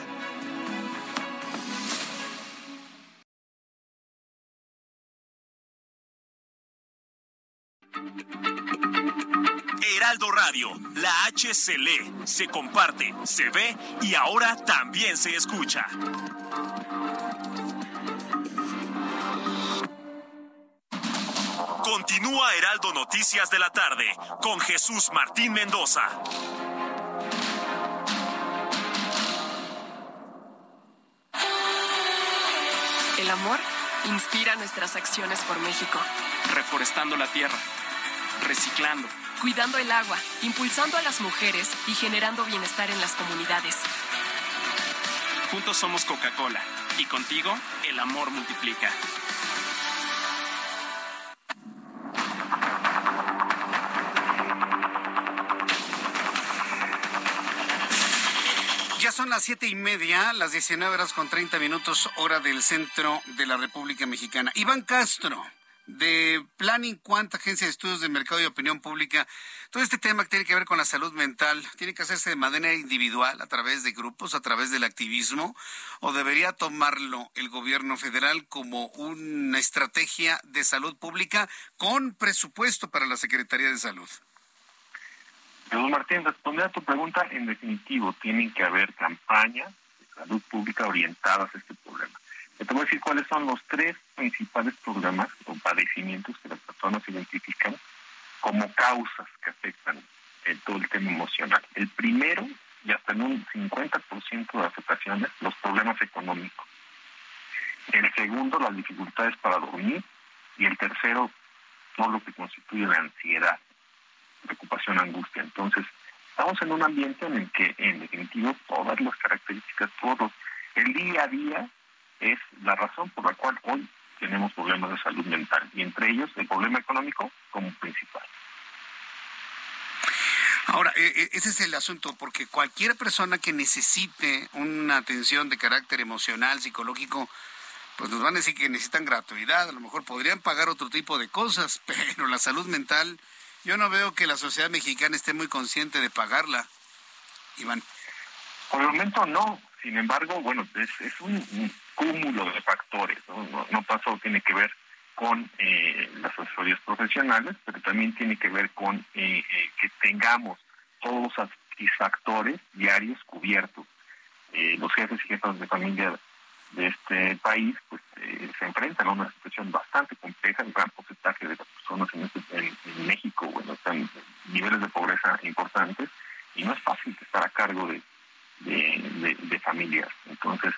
Heraldo Radio, la H se lee, se comparte, se ve y ahora también se escucha. Continúa Heraldo Noticias de la tarde con Jesús Martín Mendoza. El amor inspira nuestras acciones por México. Reforestando la tierra, reciclando cuidando el agua, impulsando a las mujeres y generando bienestar en las comunidades. Juntos somos Coca-Cola y contigo el amor multiplica. Ya son las siete y media, las 19 horas con 30 minutos, hora del centro de la República Mexicana. Iván Castro de Planning Quant, Agencia de Estudios de Mercado y Opinión Pública. Todo este tema que tiene que ver con la salud mental, ¿tiene que hacerse de manera individual, a través de grupos, a través del activismo? ¿O debería tomarlo el gobierno federal como una estrategia de salud pública con presupuesto para la Secretaría de Salud? Jesús Martín, responder a tu pregunta, en definitivo, tienen que haber campañas de salud pública orientadas a este problema te voy a decir cuáles son los tres principales problemas o padecimientos que las personas identifican como causas que afectan todo el tema emocional. El primero, y hasta en un 50% de las ocasiones, los problemas económicos. El segundo, las dificultades para dormir. Y el tercero, todo lo que constituye la ansiedad, preocupación, angustia. Entonces, estamos en un ambiente en el que, en definitivo, todas las características, todos, el día a día es la razón por la cual hoy tenemos problemas de salud mental y entre ellos el problema económico como principal. Ahora, e, e, ese es el asunto, porque cualquier persona que necesite una atención de carácter emocional, psicológico, pues nos van a decir que necesitan gratuidad, a lo mejor podrían pagar otro tipo de cosas, pero la salud mental, yo no veo que la sociedad mexicana esté muy consciente de pagarla. Iván. Por el momento no, sin embargo, bueno, es, un, cúmulo de factores, no, no, pasó, tiene que ver con eh, las asesorías profesionales, pero también tiene que ver con eh, eh, que tengamos todos los satisfactores diarios cubiertos. los jefes y jefas de familia de este país pues se enfrentan a una situación bastante compleja, el gran porcentaje de las personas en, este, en, México bueno, están en niveles de pobreza importantes y no es fácil estar a cargo de, de familias. Entonces,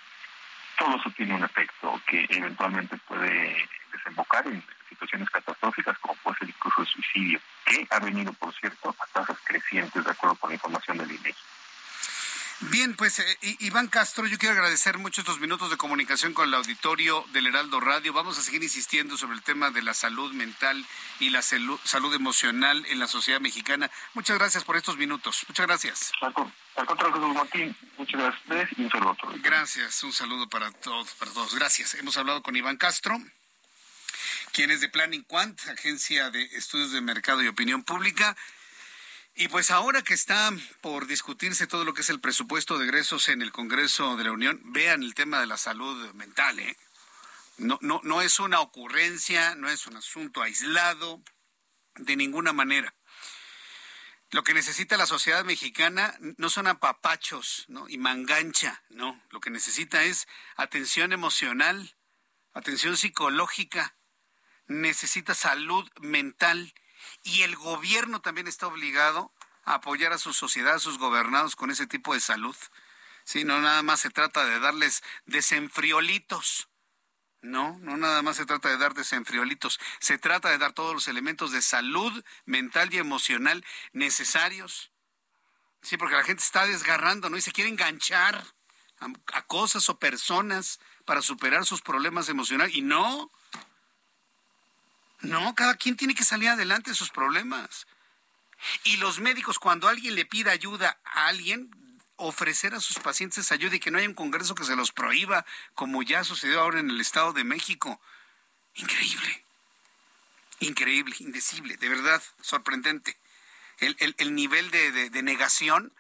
todo eso tiene un efecto que eventualmente puede desembocar en situaciones catastróficas como puede ser incluso el suicidio, que ha venido, por cierto, a tasas crecientes de acuerdo con la información del INEGI. Bien, pues eh, Iván Castro, yo quiero agradecer mucho estos minutos de comunicación con el auditorio del Heraldo Radio. Vamos a seguir insistiendo sobre el tema de la salud mental y la salud, emocional en la sociedad mexicana. Muchas gracias por estos minutos. Muchas gracias. Al contrario, Martín, muchas gracias y un saludo a todos. Gracias, un saludo para todos, para todos. Gracias. Hemos hablado con Iván Castro quien es de Planning Quant, agencia de estudios de mercado y opinión pública. Y pues ahora que está por discutirse todo lo que es el presupuesto de egresos en el Congreso de la Unión, vean el tema de la salud mental, ¿eh? No, no, no es una ocurrencia, no es un asunto aislado, de ninguna manera. Lo que necesita la sociedad mexicana no son apapachos ¿no? y mangancha, no. Lo que necesita es atención emocional, atención psicológica, necesita salud mental y el gobierno también está obligado a apoyar a su sociedad, a sus gobernados con ese tipo de salud. Sí, no nada más se trata de darles desenfriolitos. No, no nada más se trata de dar desenfriolitos. Se trata de dar todos los elementos de salud mental y emocional necesarios. Sí, porque la gente está desgarrando, ¿no? Y se quiere enganchar a, a cosas o personas para superar sus problemas emocionales. Y no, no, cada quien tiene que salir adelante de sus problemas. Y los médicos, cuando alguien le pida ayuda a alguien, ofrecer a sus pacientes ayuda y que no haya un congreso que se los prohíba, como ya sucedió ahora en el Estado de México. Increíble. Increíble, indecible, de verdad, sorprendente. El, nivel de, de negación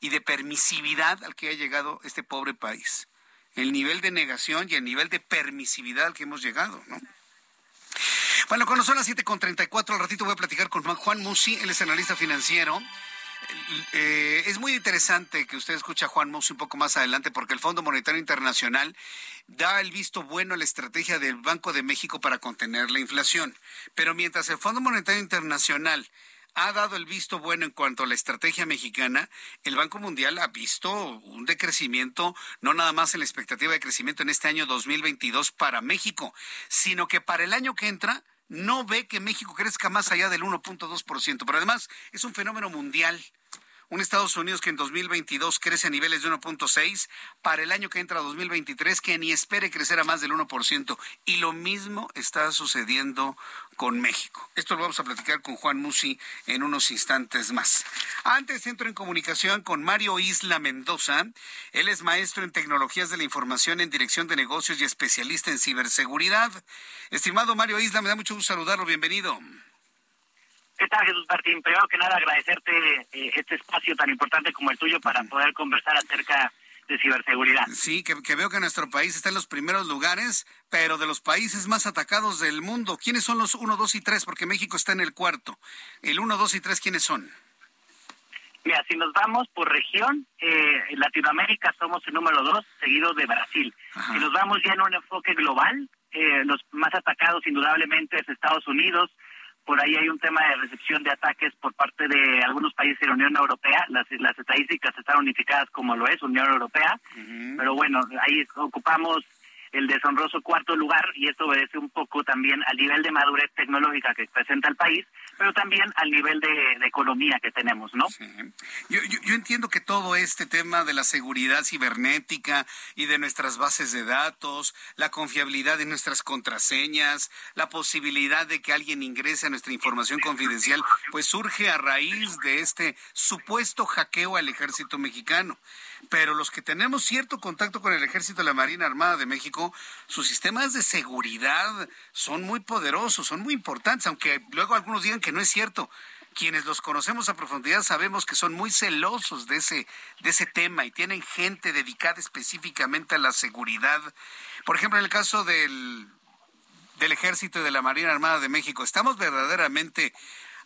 y de permisividad al que ha llegado este pobre país. El nivel de negación y el nivel de permisividad al que hemos llegado, ¿no? Bueno, cuando son las 7.34, al ratito voy a platicar con Juan Musi, él es analista financiero. Eh, es muy interesante que usted escuche a Juan Musi un poco más adelante porque el Fondo Monetario Internacional da el visto bueno a la estrategia del Banco de México para contener la inflación. Pero mientras el Fondo Monetario Internacional ha dado el visto bueno en cuanto a la estrategia mexicana, el Banco Mundial ha visto un decrecimiento, no nada más en la expectativa de crecimiento en este año 2022 para México, sino que para el año que entra no ve que México crezca más allá del 1.2%, pero además es un fenómeno mundial un Estados Unidos que en 2022 crece a niveles de 1.6, para el año que entra 2023 que ni espere crecer a más del 1%. Y lo mismo está sucediendo con México. Esto lo vamos a platicar con Juan Musi en unos instantes más. Antes entro en comunicación con Mario Isla Mendoza. Él es maestro en tecnologías de la información en dirección de negocios y especialista en ciberseguridad. Estimado Mario Isla, me da mucho gusto saludarlo. Bienvenido. ¿Qué tal, Jesús Martín? Primero que nada, agradecerte eh, este espacio tan importante como el tuyo para poder conversar acerca de ciberseguridad. Sí, que, veo que nuestro país está en los primeros lugares, pero de los países más atacados del mundo. ¿Quiénes son los 1, 2 y 3? Porque México está en el cuarto. El 1, 2 y 3, ¿quiénes son? Mira, si nos vamos por región, eh, en Latinoamérica somos el número 2, seguido de Brasil. Si nos vamos ya en un enfoque global, eh, los más atacados indudablemente es Estados Unidos, por ahí hay un tema de recepción de ataques por parte de algunos países de la Unión Europea. Las, las estadísticas están unificadas como lo es Unión Europea, pero bueno, ahí ocupamos el deshonroso cuarto lugar y esto obedece un poco también al nivel de madurez tecnológica que presenta el país, pero también al nivel de, economía que tenemos, ¿no? Yo, yo, entiendo que todo este tema de la seguridad cibernética y de nuestras bases de datos, la confiabilidad de nuestras contraseñas, la posibilidad de que alguien ingrese a nuestra información confidencial, pues surge a raíz de este supuesto hackeo al ejército mexicano. Pero los que tenemos cierto contacto con el Ejército de la Marina Armada de México, sus sistemas de seguridad son muy poderosos, son muy importantes, aunque luego algunos digan que no es cierto. Quienes los conocemos a profundidad sabemos que son muy celosos de ese, de ese tema y tienen gente dedicada específicamente a la seguridad. Por ejemplo, en el caso del, del Ejército y de la Marina Armada de México, estamos verdaderamente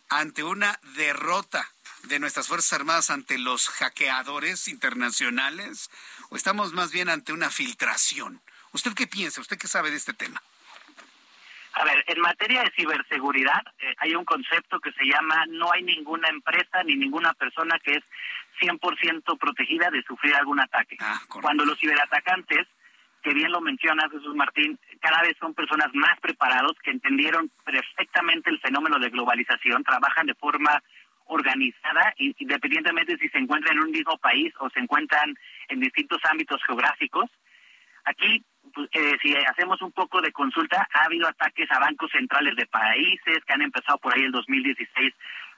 ante una derrota de nuestras Fuerzas Armadas ante los hackeadores internacionales o estamos más bien ante una filtración? ¿Usted qué piensa? ¿Usted qué sabe de este tema? A ver, en materia de ciberseguridad eh, hay un concepto que se llama no hay ninguna empresa ni ninguna persona que es 100% protegida de sufrir algún ataque. Ah, Cuando los ciberatacantes, que bien lo menciona Jesús Martín, cada vez son personas más preparados que entendieron perfectamente el fenómeno de globalización, trabajan de forma organizada, independientemente si se encuentran en un mismo país o se encuentran en distintos ámbitos geográficos. Aquí, pues, eh, si hacemos un poco de consulta, ha habido ataques a bancos centrales de países que han empezado por ahí el 2016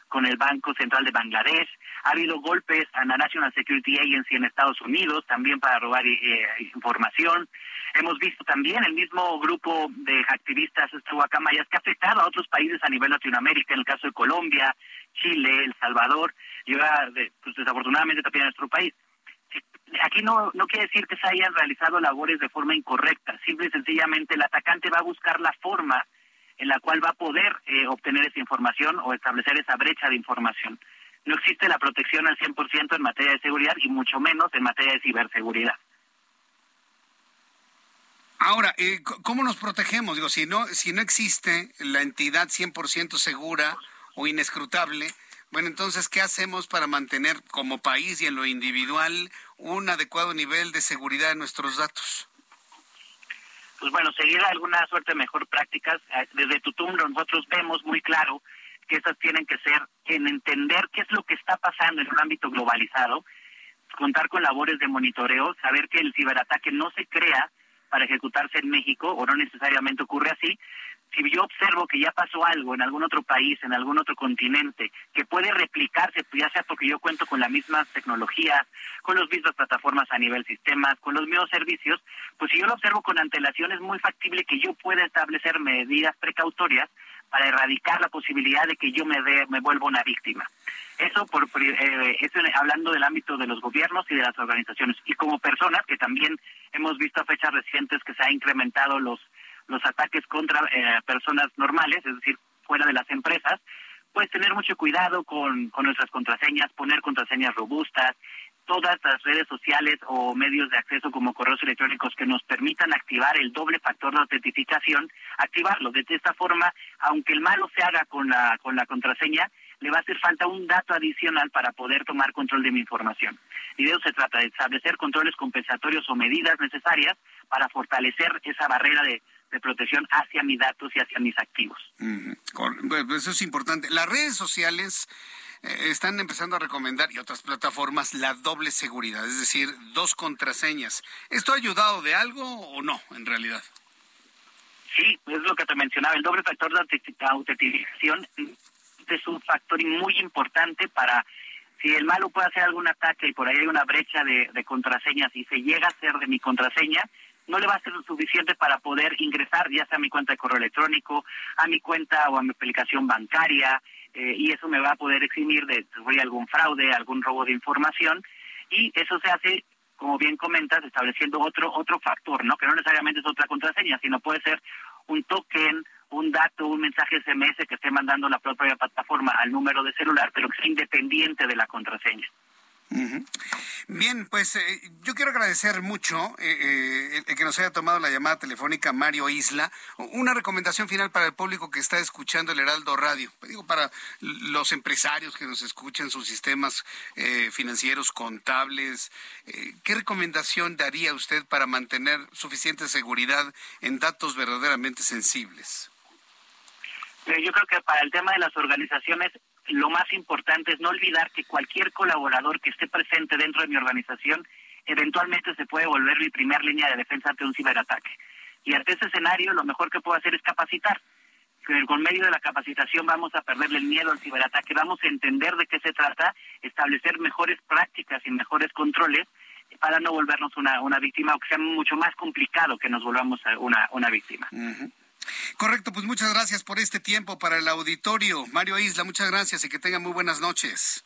con el Banco Central de Bangladesh. Ha habido golpes a la National Security Agency en Estados Unidos también para robar eh, información. Hemos visto también el mismo grupo de activistas guacamayas que ha afectado a otros países a nivel Latinoamérica, en el caso de Colombia, Chile, El Salvador y ahora, pues, desafortunadamente también en nuestro país. Aquí no, no quiere decir que se hayan realizado labores de forma incorrecta, simple y sencillamente el atacante va a buscar la forma en la cual va a poder eh, obtener esa información o establecer esa brecha de información. No existe la protección al 100% en materia de seguridad y mucho menos en materia de ciberseguridad. Ahora, eh, ¿cómo nos protegemos? Digo, si no, si no existe la entidad 100% segura o inescrutable, bueno, entonces, ¿qué hacemos para mantener como país y en lo individual un adecuado nivel de seguridad de nuestros datos? Pues bueno, seguir alguna suerte mejor prácticas. Eh, desde Tutum nosotros vemos muy claro que estas tienen que ser en entender qué es lo que está pasando en un ámbito globalizado, contar con labores de monitoreo, saber que el ciberataque no se crea para ejecutarse en México o no necesariamente ocurre así. Si yo observo que ya pasó algo en algún otro país, en algún otro continente, que puede replicarse, pues ya sea porque yo cuento con la misma tecnología, con las mismas plataformas a nivel sistemas, con los mismos servicios, pues si yo lo observo con antelación es muy factible que yo pueda establecer medidas precautorias para erradicar la posibilidad de que yo me, de, me vuelva una víctima. Eso, por, eh, hablando del ámbito de los gobiernos y de las organizaciones. Y como personas, que también hemos visto a fechas recientes que se han incrementado los, los ataques contra eh, personas normales, es decir, fuera de las empresas, pues tener mucho cuidado con, nuestras contraseñas, poner contraseñas robustas, todas las redes sociales o medios de acceso como correos electrónicos que nos permitan activar el doble factor de autentificación, activarlo. De esta forma, aunque el malo se haga con la, con la contraseña, le va a hacer falta un dato adicional para poder tomar control de mi información. Y de eso se trata, de establecer controles compensatorios o medidas necesarias para fortalecer esa barrera de, protección hacia mis datos y hacia mis activos. eso es importante. Las redes sociales eh, están empezando a recomendar, y otras plataformas, la doble seguridad, es decir, dos contraseñas. ¿Esto ha ayudado de algo o no, en realidad? Sí, es lo que te mencionaba, el doble factor de autentificación es un factor muy importante para si el malo puede hacer algún ataque y por ahí hay una brecha de, de contraseñas y se llega a ser de mi contraseña, no le va a ser suficiente para poder ingresar ya sea a mi cuenta de correo electrónico, a mi cuenta o a mi aplicación bancaria, eh, y eso me va a poder eximir de sufrir algún fraude, algún robo de información, y eso se hace, como bien comentas, estableciendo otro otro factor, ¿no? Que no necesariamente es otra contraseña, sino puede ser un token, un dato, un mensaje SMS que esté mandando la propia plataforma al número de celular, pero que sea independiente de la contraseña. Bien, pues eh, yo quiero agradecer mucho eh, eh, que nos haya tomado la llamada telefónica Mario Isla. Una recomendación final para el público que está escuchando el Heraldo Radio. Digo, para los empresarios que nos escuchan, sus sistemas financieros, contables. ¿Qué recomendación daría usted para mantener suficiente seguridad en datos verdaderamente sensibles? Yo creo que para el tema de las organizaciones lo más importante es no olvidar que cualquier colaborador que esté presente dentro de mi organización eventualmente se puede volver mi primer línea de defensa ante un ciberataque. Y ante ese escenario lo mejor que puedo hacer es capacitar. Con medio de la capacitación vamos a perderle el miedo al ciberataque, vamos a entender de qué se trata, establecer mejores prácticas y mejores controles para no volvernos una, una víctima o que sea mucho más complicado que nos volvamos una víctima. Correcto, pues muchas gracias por este tiempo para el auditorio. Mario Isla, muchas gracias y que tenga muy buenas noches.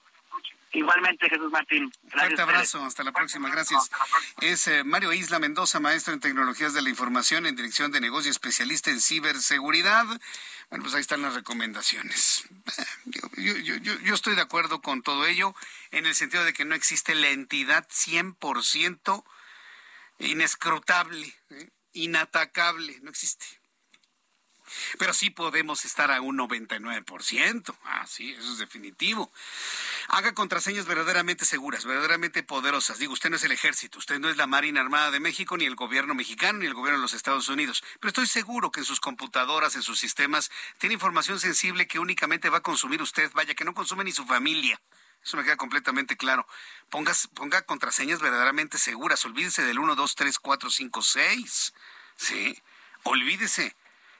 Igualmente, Jesús Martín. Un Fuerte abrazo, hasta la próxima, gracias. Es eh, Mario Isla Mendoza, maestro en tecnologías de la información en dirección de negocio, especialista en ciberseguridad. Bueno, pues ahí están las recomendaciones. Yo, yo, yo, yo estoy de acuerdo con todo ello en el sentido de que no existe la entidad 100% inescrutable, ¿eh? inatacable, no existe. Pero sí podemos estar a un 99%. Ah, sí, eso es definitivo. Haga contraseñas verdaderamente seguras, verdaderamente poderosas. Digo, usted no es el ejército, usted no es la Marina Armada de México, ni el gobierno mexicano, ni el gobierno de los Estados Unidos. Pero estoy seguro que en sus computadoras, en sus sistemas, tiene información sensible que únicamente va a consumir usted. Vaya, que no consume ni su familia. Eso me queda completamente claro. Ponga contraseñas verdaderamente seguras. Olvídese del 1, 2, 3, 4, 5, 6. Sí. Olvídese.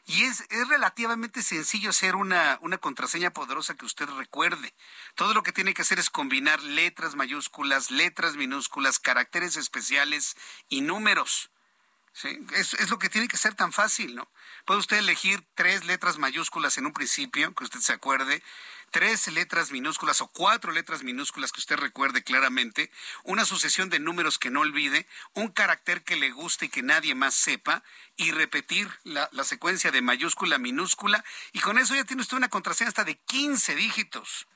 Y es, es relativamente sencillo hacer una, una contraseña poderosa que usted recuerde. Todo lo que tiene que hacer es combinar letras mayúsculas, letras minúsculas, caracteres especiales y números. ¿Sí? Es, es lo que tiene que ser tan fácil, ¿no? Puede usted elegir tres letras mayúsculas en un principio, que usted se acuerde, tres letras minúsculas o cuatro letras minúsculas que usted recuerde claramente, una sucesión de números que no olvide, un carácter que le guste y que nadie más sepa, y repetir la, secuencia de mayúscula, minúscula, y con eso ya tiene usted una contraseña hasta de 15 dígitos.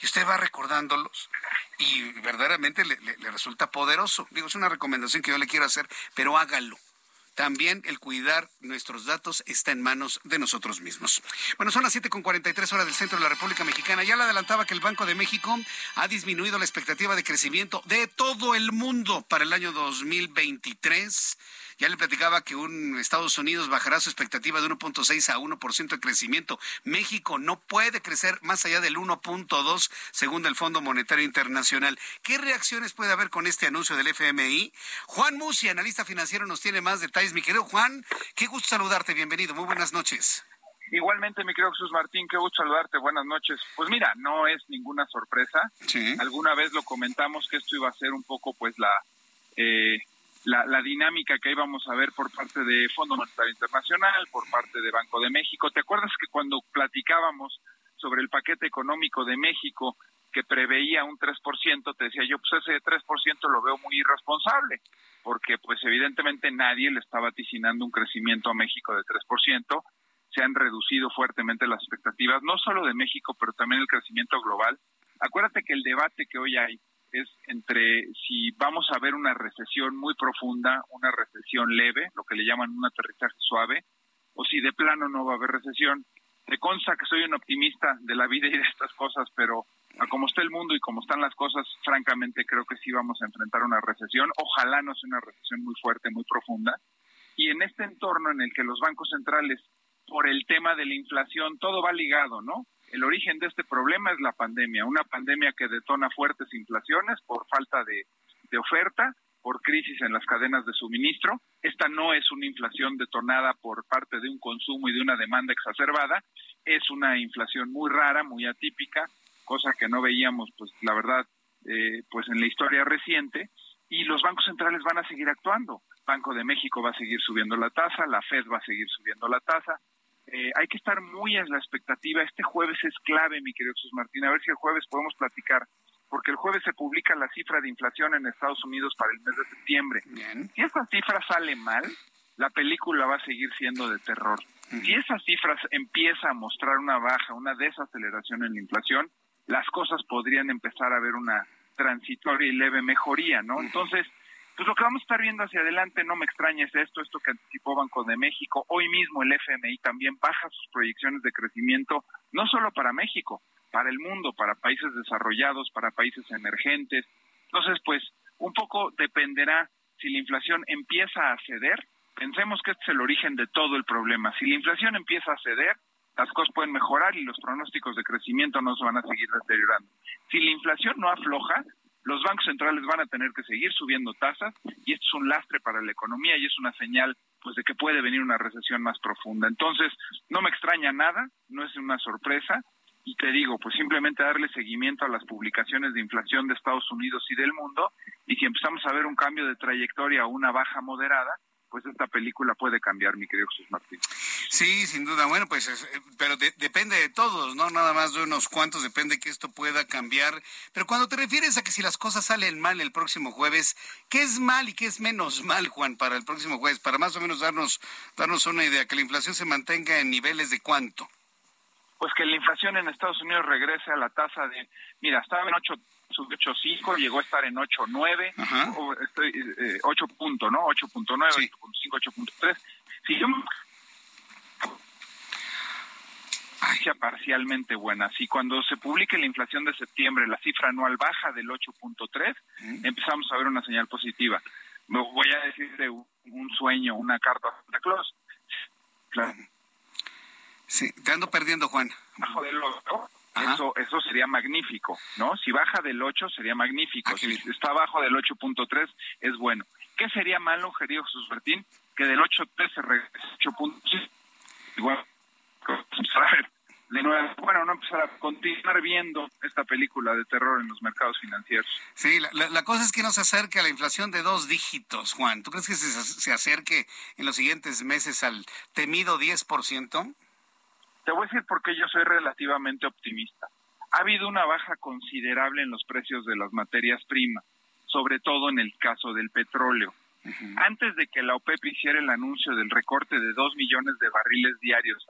Y usted va recordándolos y verdaderamente le resulta poderoso. Digo, es una recomendación que yo le quiero hacer, pero hágalo también el cuidar nuestros datos está en manos de nosotros mismos. Bueno, son las 7.43 horas del centro de la República Mexicana. Ya le adelantaba que el Banco de México ha disminuido la expectativa de crecimiento de todo el mundo para el año 2023 ya le platicaba que un Estados Unidos bajará su expectativa de 1.6 a 1% de crecimiento. México no puede crecer más allá del 1.2 según el Fondo Monetario Internacional. ¿Qué reacciones puede haber con este anuncio del FMI? Juan Musi, analista financiero, nos tiene más detalles. Mi querido Juan, qué gusto saludarte. Bienvenido. Muy buenas noches. Igualmente, mi querido Jesús Martín, qué gusto saludarte. Buenas noches. Pues mira, no es ninguna sorpresa. Sí. Alguna vez lo comentamos que esto iba a ser un poco, pues, la eh, la, dinámica que íbamos a ver por parte de Fondo Monetario Internacional, por parte de Banco de México. ¿Te acuerdas que cuando platicábamos sobre el paquete económico de México que preveía un 3%, te decía yo, pues ese 3% lo veo muy irresponsable, porque pues evidentemente nadie le estaba vaticinando un crecimiento a México de 3%, se han reducido fuertemente las expectativas, no solo de México, pero también el crecimiento global. Acuérdate que el debate que hoy hay es entre si vamos a ver una recesión muy profunda, una recesión leve, lo que le llaman un aterrizaje suave, o si de plano no va a haber recesión. Me consta que soy un optimista de la vida y de estas cosas, pero a como está el mundo y como están las cosas, francamente creo que sí vamos a enfrentar una recesión. Ojalá no sea una recesión muy fuerte, muy profunda. Y en este entorno en el que los bancos centrales, por el tema de la inflación, todo va ligado, ¿no? El origen de este problema es la pandemia, una pandemia que detona fuertes inflaciones por falta de, oferta, por crisis en las cadenas de suministro. Esta no es una inflación detonada por parte de un consumo y de una demanda exacerbada, es una inflación muy rara, muy atípica, cosa que no veíamos, pues la verdad, eh, pues en la historia reciente. Y los bancos centrales van a seguir actuando. Banco de México va a seguir subiendo la tasa, la Fed va a seguir subiendo la tasa, eh, hay que estar muy en la expectativa. Este jueves es clave, mi querido Jesús Martín. A ver si el jueves podemos platicar, porque el jueves se publica la cifra de inflación en Estados Unidos para el mes de septiembre. Si esta cifra sale mal, la película va a seguir siendo de terror. Si esas cifras empieza a mostrar una baja, una desaceleración en la inflación, las cosas podrían empezar a ver una transitoria y leve mejoría, ¿no? Entonces, pues lo que vamos a estar viendo hacia adelante, no me extraña, es esto, esto que anticipó Banco de México. Hoy mismo el FMI también baja sus proyecciones de crecimiento, no solo para México, para el mundo, para países desarrollados, para países emergentes. Entonces, pues un poco dependerá si la inflación empieza a ceder. Pensemos que este es el origen de todo el problema. Si la inflación empieza a ceder, las cosas pueden mejorar y los pronósticos de crecimiento no se van a seguir deteriorando. Si la inflación no afloja, los bancos centrales van a tener que seguir subiendo tasas y esto es un lastre para la economía y es una señal pues de que puede venir una recesión más profunda. Entonces, no me extraña nada, no es una sorpresa y te digo, pues simplemente darle seguimiento a las publicaciones de inflación de Estados Unidos y del mundo, y si empezamos a ver un cambio de trayectoria o una baja moderada, pues esta película puede cambiar, mi querido Jesús Martín. Sí, sin duda. Bueno, pues, eh, pero depende de todos, ¿no? Nada más de unos cuantos, depende que esto pueda cambiar. Pero cuando te refieres a que si las cosas salen mal el próximo jueves, ¿qué es mal y qué es menos mal, Juan, para el próximo jueves? Para más o menos darnos, darnos una idea, que la inflación se mantenga en niveles de cuánto pues que la inflación en Estados Unidos regrese a la tasa de, mira, estaba en 8 subió 8.5, llegó a estar en 8.9, o estoy, eh, 8 punto, ¿no? 8.9, sí. 8.5, 8.3. Si yo sea parcialmente buena. Si cuando se publique la inflación de septiembre la cifra anual baja del 8.3, empezamos a ver una señal positiva. Voy a decirte un sueño, una carta a Santa Claus. Claro. Sí, te ando perdiendo, Juan. Bajo del 8, eso, eso sería magnífico, ¿no? Si baja del 8 sería magnífico. si está abajo del 8.3 es bueno. ¿Qué sería malo, querido Jesús Martín? Que del 8.3 se regrese 8.6. Igual, de nuevo, bueno, no empezar a continuar viendo esta película de terror en los mercados financieros. Sí, la, la, cosa es que no se acerque a la inflación de dos dígitos, Juan. ¿Tú crees que se, se acerque en los siguientes meses al temido 10%? Te voy a decir por qué yo soy relativamente optimista. Ha habido una baja considerable en los precios de las materias primas, sobre todo en el caso del petróleo. Antes de que la OPEP hiciera el anuncio del recorte de dos millones de barriles diarios,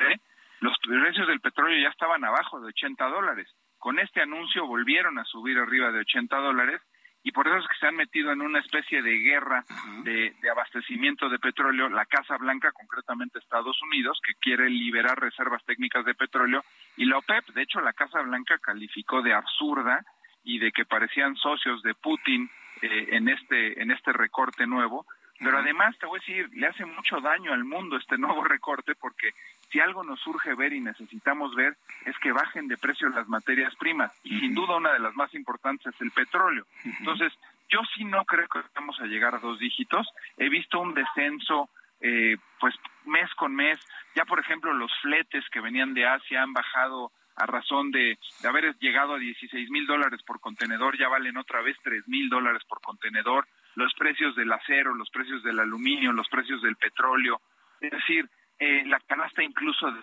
¿eh? los precios del petróleo ya estaban abajo de 80 dólares. Con este anuncio volvieron a subir arriba de 80 dólares y por eso es que se han metido en una especie de guerra de, abastecimiento de petróleo, la Casa Blanca, concretamente Estados Unidos, que quiere liberar reservas técnicas de petróleo, y la OPEP, de hecho la Casa Blanca calificó de absurda y de que parecían socios de Putin eh, en este en este recorte nuevo, pero además te voy a decir, le hace mucho daño al mundo este nuevo recorte porque si algo nos surge ver y necesitamos ver es que bajen de precio las materias primas y sin duda una de las más importantes es el petróleo. Entonces, yo sí no creo que vamos a llegar a dos dígitos. He visto un descenso, eh, pues mes con mes. Ya, por ejemplo, los fletes que venían de Asia han bajado a razón de, de haber llegado a 16 mil dólares por contenedor, ya valen otra vez 3 mil dólares por contenedor. Los precios del acero, los precios del aluminio, los precios del petróleo. Es decir, eh, la canasta incluso de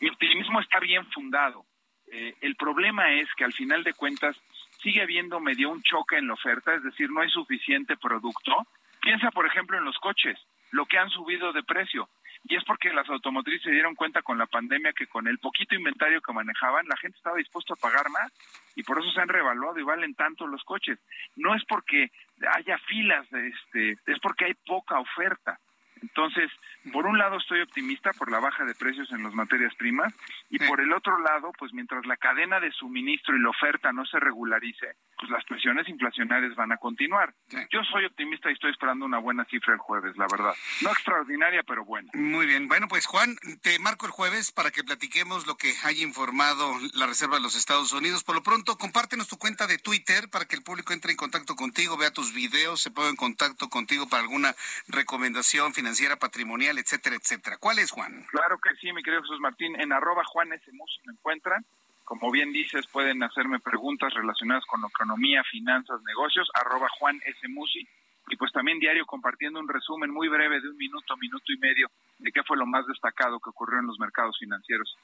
mi optimismo está bien fundado. Eh, el problema es que al final de cuentas sigue habiendo medio un choque en la oferta, es decir, no hay suficiente producto. Piensa, por ejemplo, en los coches, lo que han subido de precio. Y es porque las automotrices se dieron cuenta con la pandemia que con el poquito inventario que manejaban, la gente estaba dispuesta a pagar más y por eso se han revaluado y valen tanto los coches. No es porque haya filas, este, es porque hay poca oferta. Entonces, por un lado estoy optimista por la baja de precios en las materias primas y por el otro lado, pues mientras la cadena de suministro y la oferta no se regularice, pues las presiones inflacionarias van a continuar. Yo soy optimista y estoy esperando una buena cifra el jueves, la verdad. No extraordinaria, pero buena. Muy bien. Bueno, pues Juan, te marco el jueves para que platiquemos lo que haya informado la Reserva de los Estados Unidos. Por lo pronto, compártenos tu cuenta de Twitter para que el público entre en contacto contigo, vea tus videos, se ponga en contacto contigo para alguna recomendación financiera, patrimonial, etcétera, etcétera. ¿Cuál es, Juan? Claro que sí, mi querido Jesús Martín. En arroba Juan S. me encuentran. Como bien dices, pueden hacerme preguntas relacionadas con economía, finanzas, negocios, arroba Juan S. Musi. Y pues también diario compartiendo un resumen muy breve de un minuto, minuto y medio de qué fue lo más destacado que ocurrió en los mercados financieros.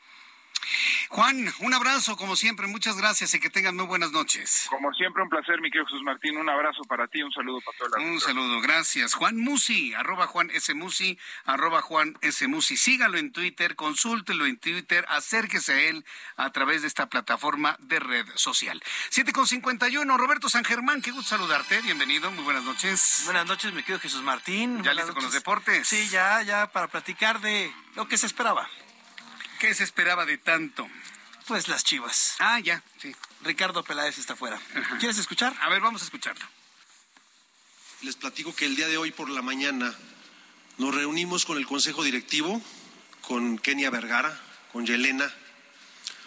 Juan, un abrazo como siempre, muchas gracias y que tengan muy buenas noches. Como siempre, un placer, mi querido Jesús Martín, un abrazo para ti, un saludo para toda la Un saludo, gracias. Juan Musi, arroba Juan S. Musi, arroba Juan S. Musi. Sígalo en Twitter, consúltelo en Twitter, acérquese a él a través de esta plataforma de red social. 7.51, Roberto San Germán, qué gusto saludarte, bienvenido, muy buenas noches. Buenas noches, mi querido Jesús Martín. ¿Ya listo con los deportes? Sí, ya, ya, para platicar de lo que se esperaba. ¿Qué se esperaba de tanto? Pues las chivas. Ah, ya, sí. Ricardo Peláez está fuera. ¿Quieres escuchar? A ver, vamos a escucharlo. Les platico que el día de hoy por la mañana nos reunimos con el Consejo Directivo, con Kenia Vergara, con Yelena,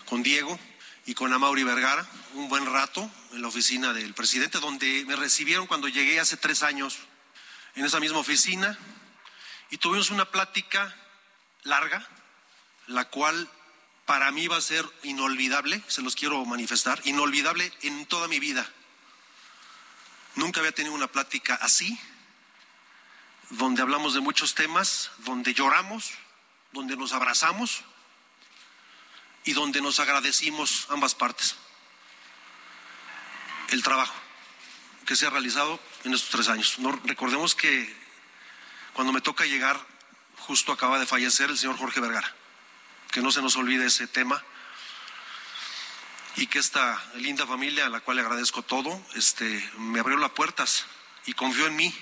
con Diego y con Amauri Vergara, un buen rato en la oficina del presidente, donde me recibieron cuando llegué hace tres años en esa misma oficina y tuvimos una plática larga, la cual para mí va a ser inolvidable, se los quiero manifestar, inolvidable en toda mi vida. Nunca había tenido una plática así, donde hablamos de muchos temas, donde lloramos, donde nos abrazamos y donde nos agradecimos ambas partes el trabajo que se ha realizado en estos tres años. Recordemos que cuando me toca llegar, justo acaba de fallecer el señor Jorge Vergara. Que no se nos olvide ese tema y que esta linda familia a la cual le agradezco todo, este, me abrió las puertas y confió en mí.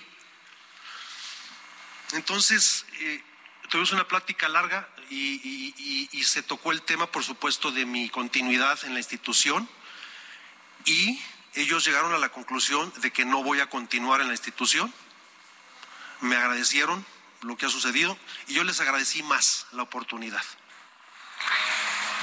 Entonces, eh, tuvimos una plática larga y, y se tocó el tema, por supuesto, de mi continuidad en la institución y ellos llegaron a la conclusión de que no voy a continuar en la institución. Me agradecieron lo que ha sucedido y yo les agradecí más la oportunidad.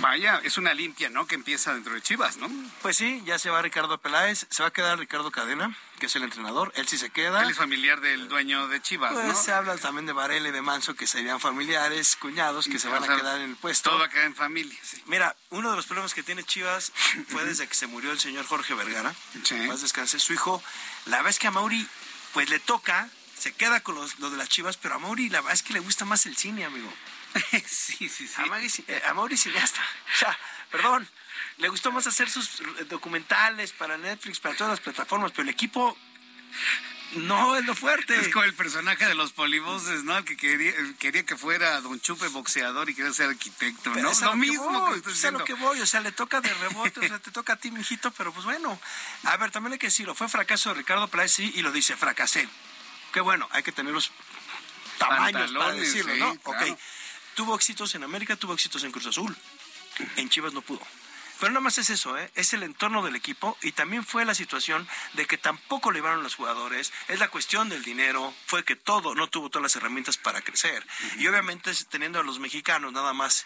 Vaya, es una limpia, ¿no? Que empieza dentro de Chivas, ¿no? Pues sí, ya se va Ricardo Peláez, se va a quedar Ricardo Cadena, que es el entrenador, él sí se queda. Él es familiar del dueño de Chivas, pues ¿no? se habla también de Varela y de Manso, que serían familiares, cuñados, que se van a quedar en el puesto. Todo va a quedar en familia, sí. Mira, uno de los problemas que tiene Chivas fue desde que se murió el señor Jorge Vergara, sí. más descanse, su hijo, la vez que a Mauri, pues le toca, se queda con los, lo de las Chivas, pero a Mauri la verdad es que le gusta más el cine, amigo. sí, sí, sí. A, Mauricio, eh, a Mauricio ya está. O sea, perdón. Le gustó más hacer sus documentales para Netflix, para todas las plataformas, pero el equipo no es lo fuerte. Es como el personaje de los polivoces, ¿no? El que quería, quería que fuera Don Chupe boxeador y quería ser arquitecto, ¿no? Es lo, lo mismo voy, que es a lo que voy, o sea, le toca de rebote, o sea, te toca a ti, mijito, pero pues bueno. A ver, también hay que decirlo, fue fracaso de Ricardo Peláez, sí, y lo dice, fracasé. Qué bueno, hay que tener los tamaños para decirlo, sí, ¿no? Claro. Ok. Tuvo éxitos en América, tuvo éxitos en Cruz Azul. En Chivas no pudo. Pero nada más es eso, ¿eh? es el entorno del equipo y también fue la situación de que tampoco le iban los jugadores, es la cuestión del dinero, fue que todo, no tuvo todas las herramientas para crecer. Uh -huh. Y obviamente teniendo a los mexicanos nada más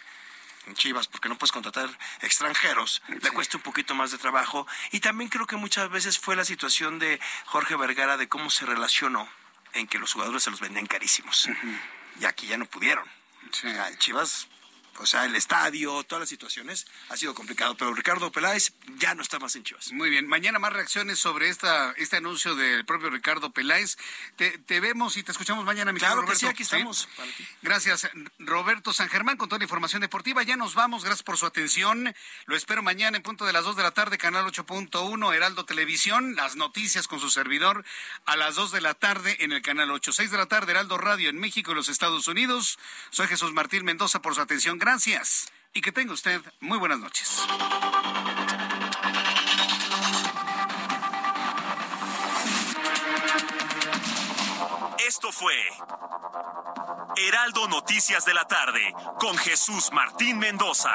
en Chivas, porque no puedes contratar extranjeros, sí. le cuesta un poquito más de trabajo. Y también creo que muchas veces fue la situación de Jorge Vergara de cómo se relacionó en que los jugadores se los vendían carísimos. Uh -huh. Y aquí ya no pudieron. Sí. O sea, Chivas, o sea, el estadio, todas las situaciones, ha sido complicado. Pero Ricardo Peláez ya no está más en Chivas. Muy bien. Mañana más reacciones sobre esta, este anuncio del propio Ricardo Peláez. Te, te vemos y te escuchamos mañana, mi Claro Roberto. que sí, aquí estamos. ¿Sí? Gracias, Roberto San Germán, con toda la información deportiva. Ya nos vamos. Gracias por su atención. Lo espero mañana en punto de las 2 de la tarde, Canal 8.1, Heraldo Televisión. Las noticias con su servidor a las 2 de la tarde en el Canal 8. 6 de la tarde, Heraldo Radio en México y los Estados Unidos. Soy Jesús Martín Mendoza por su atención. Gracias y que tenga usted muy buenas noches. Esto fue Heraldo Noticias de la tarde con Jesús Martín Mendoza.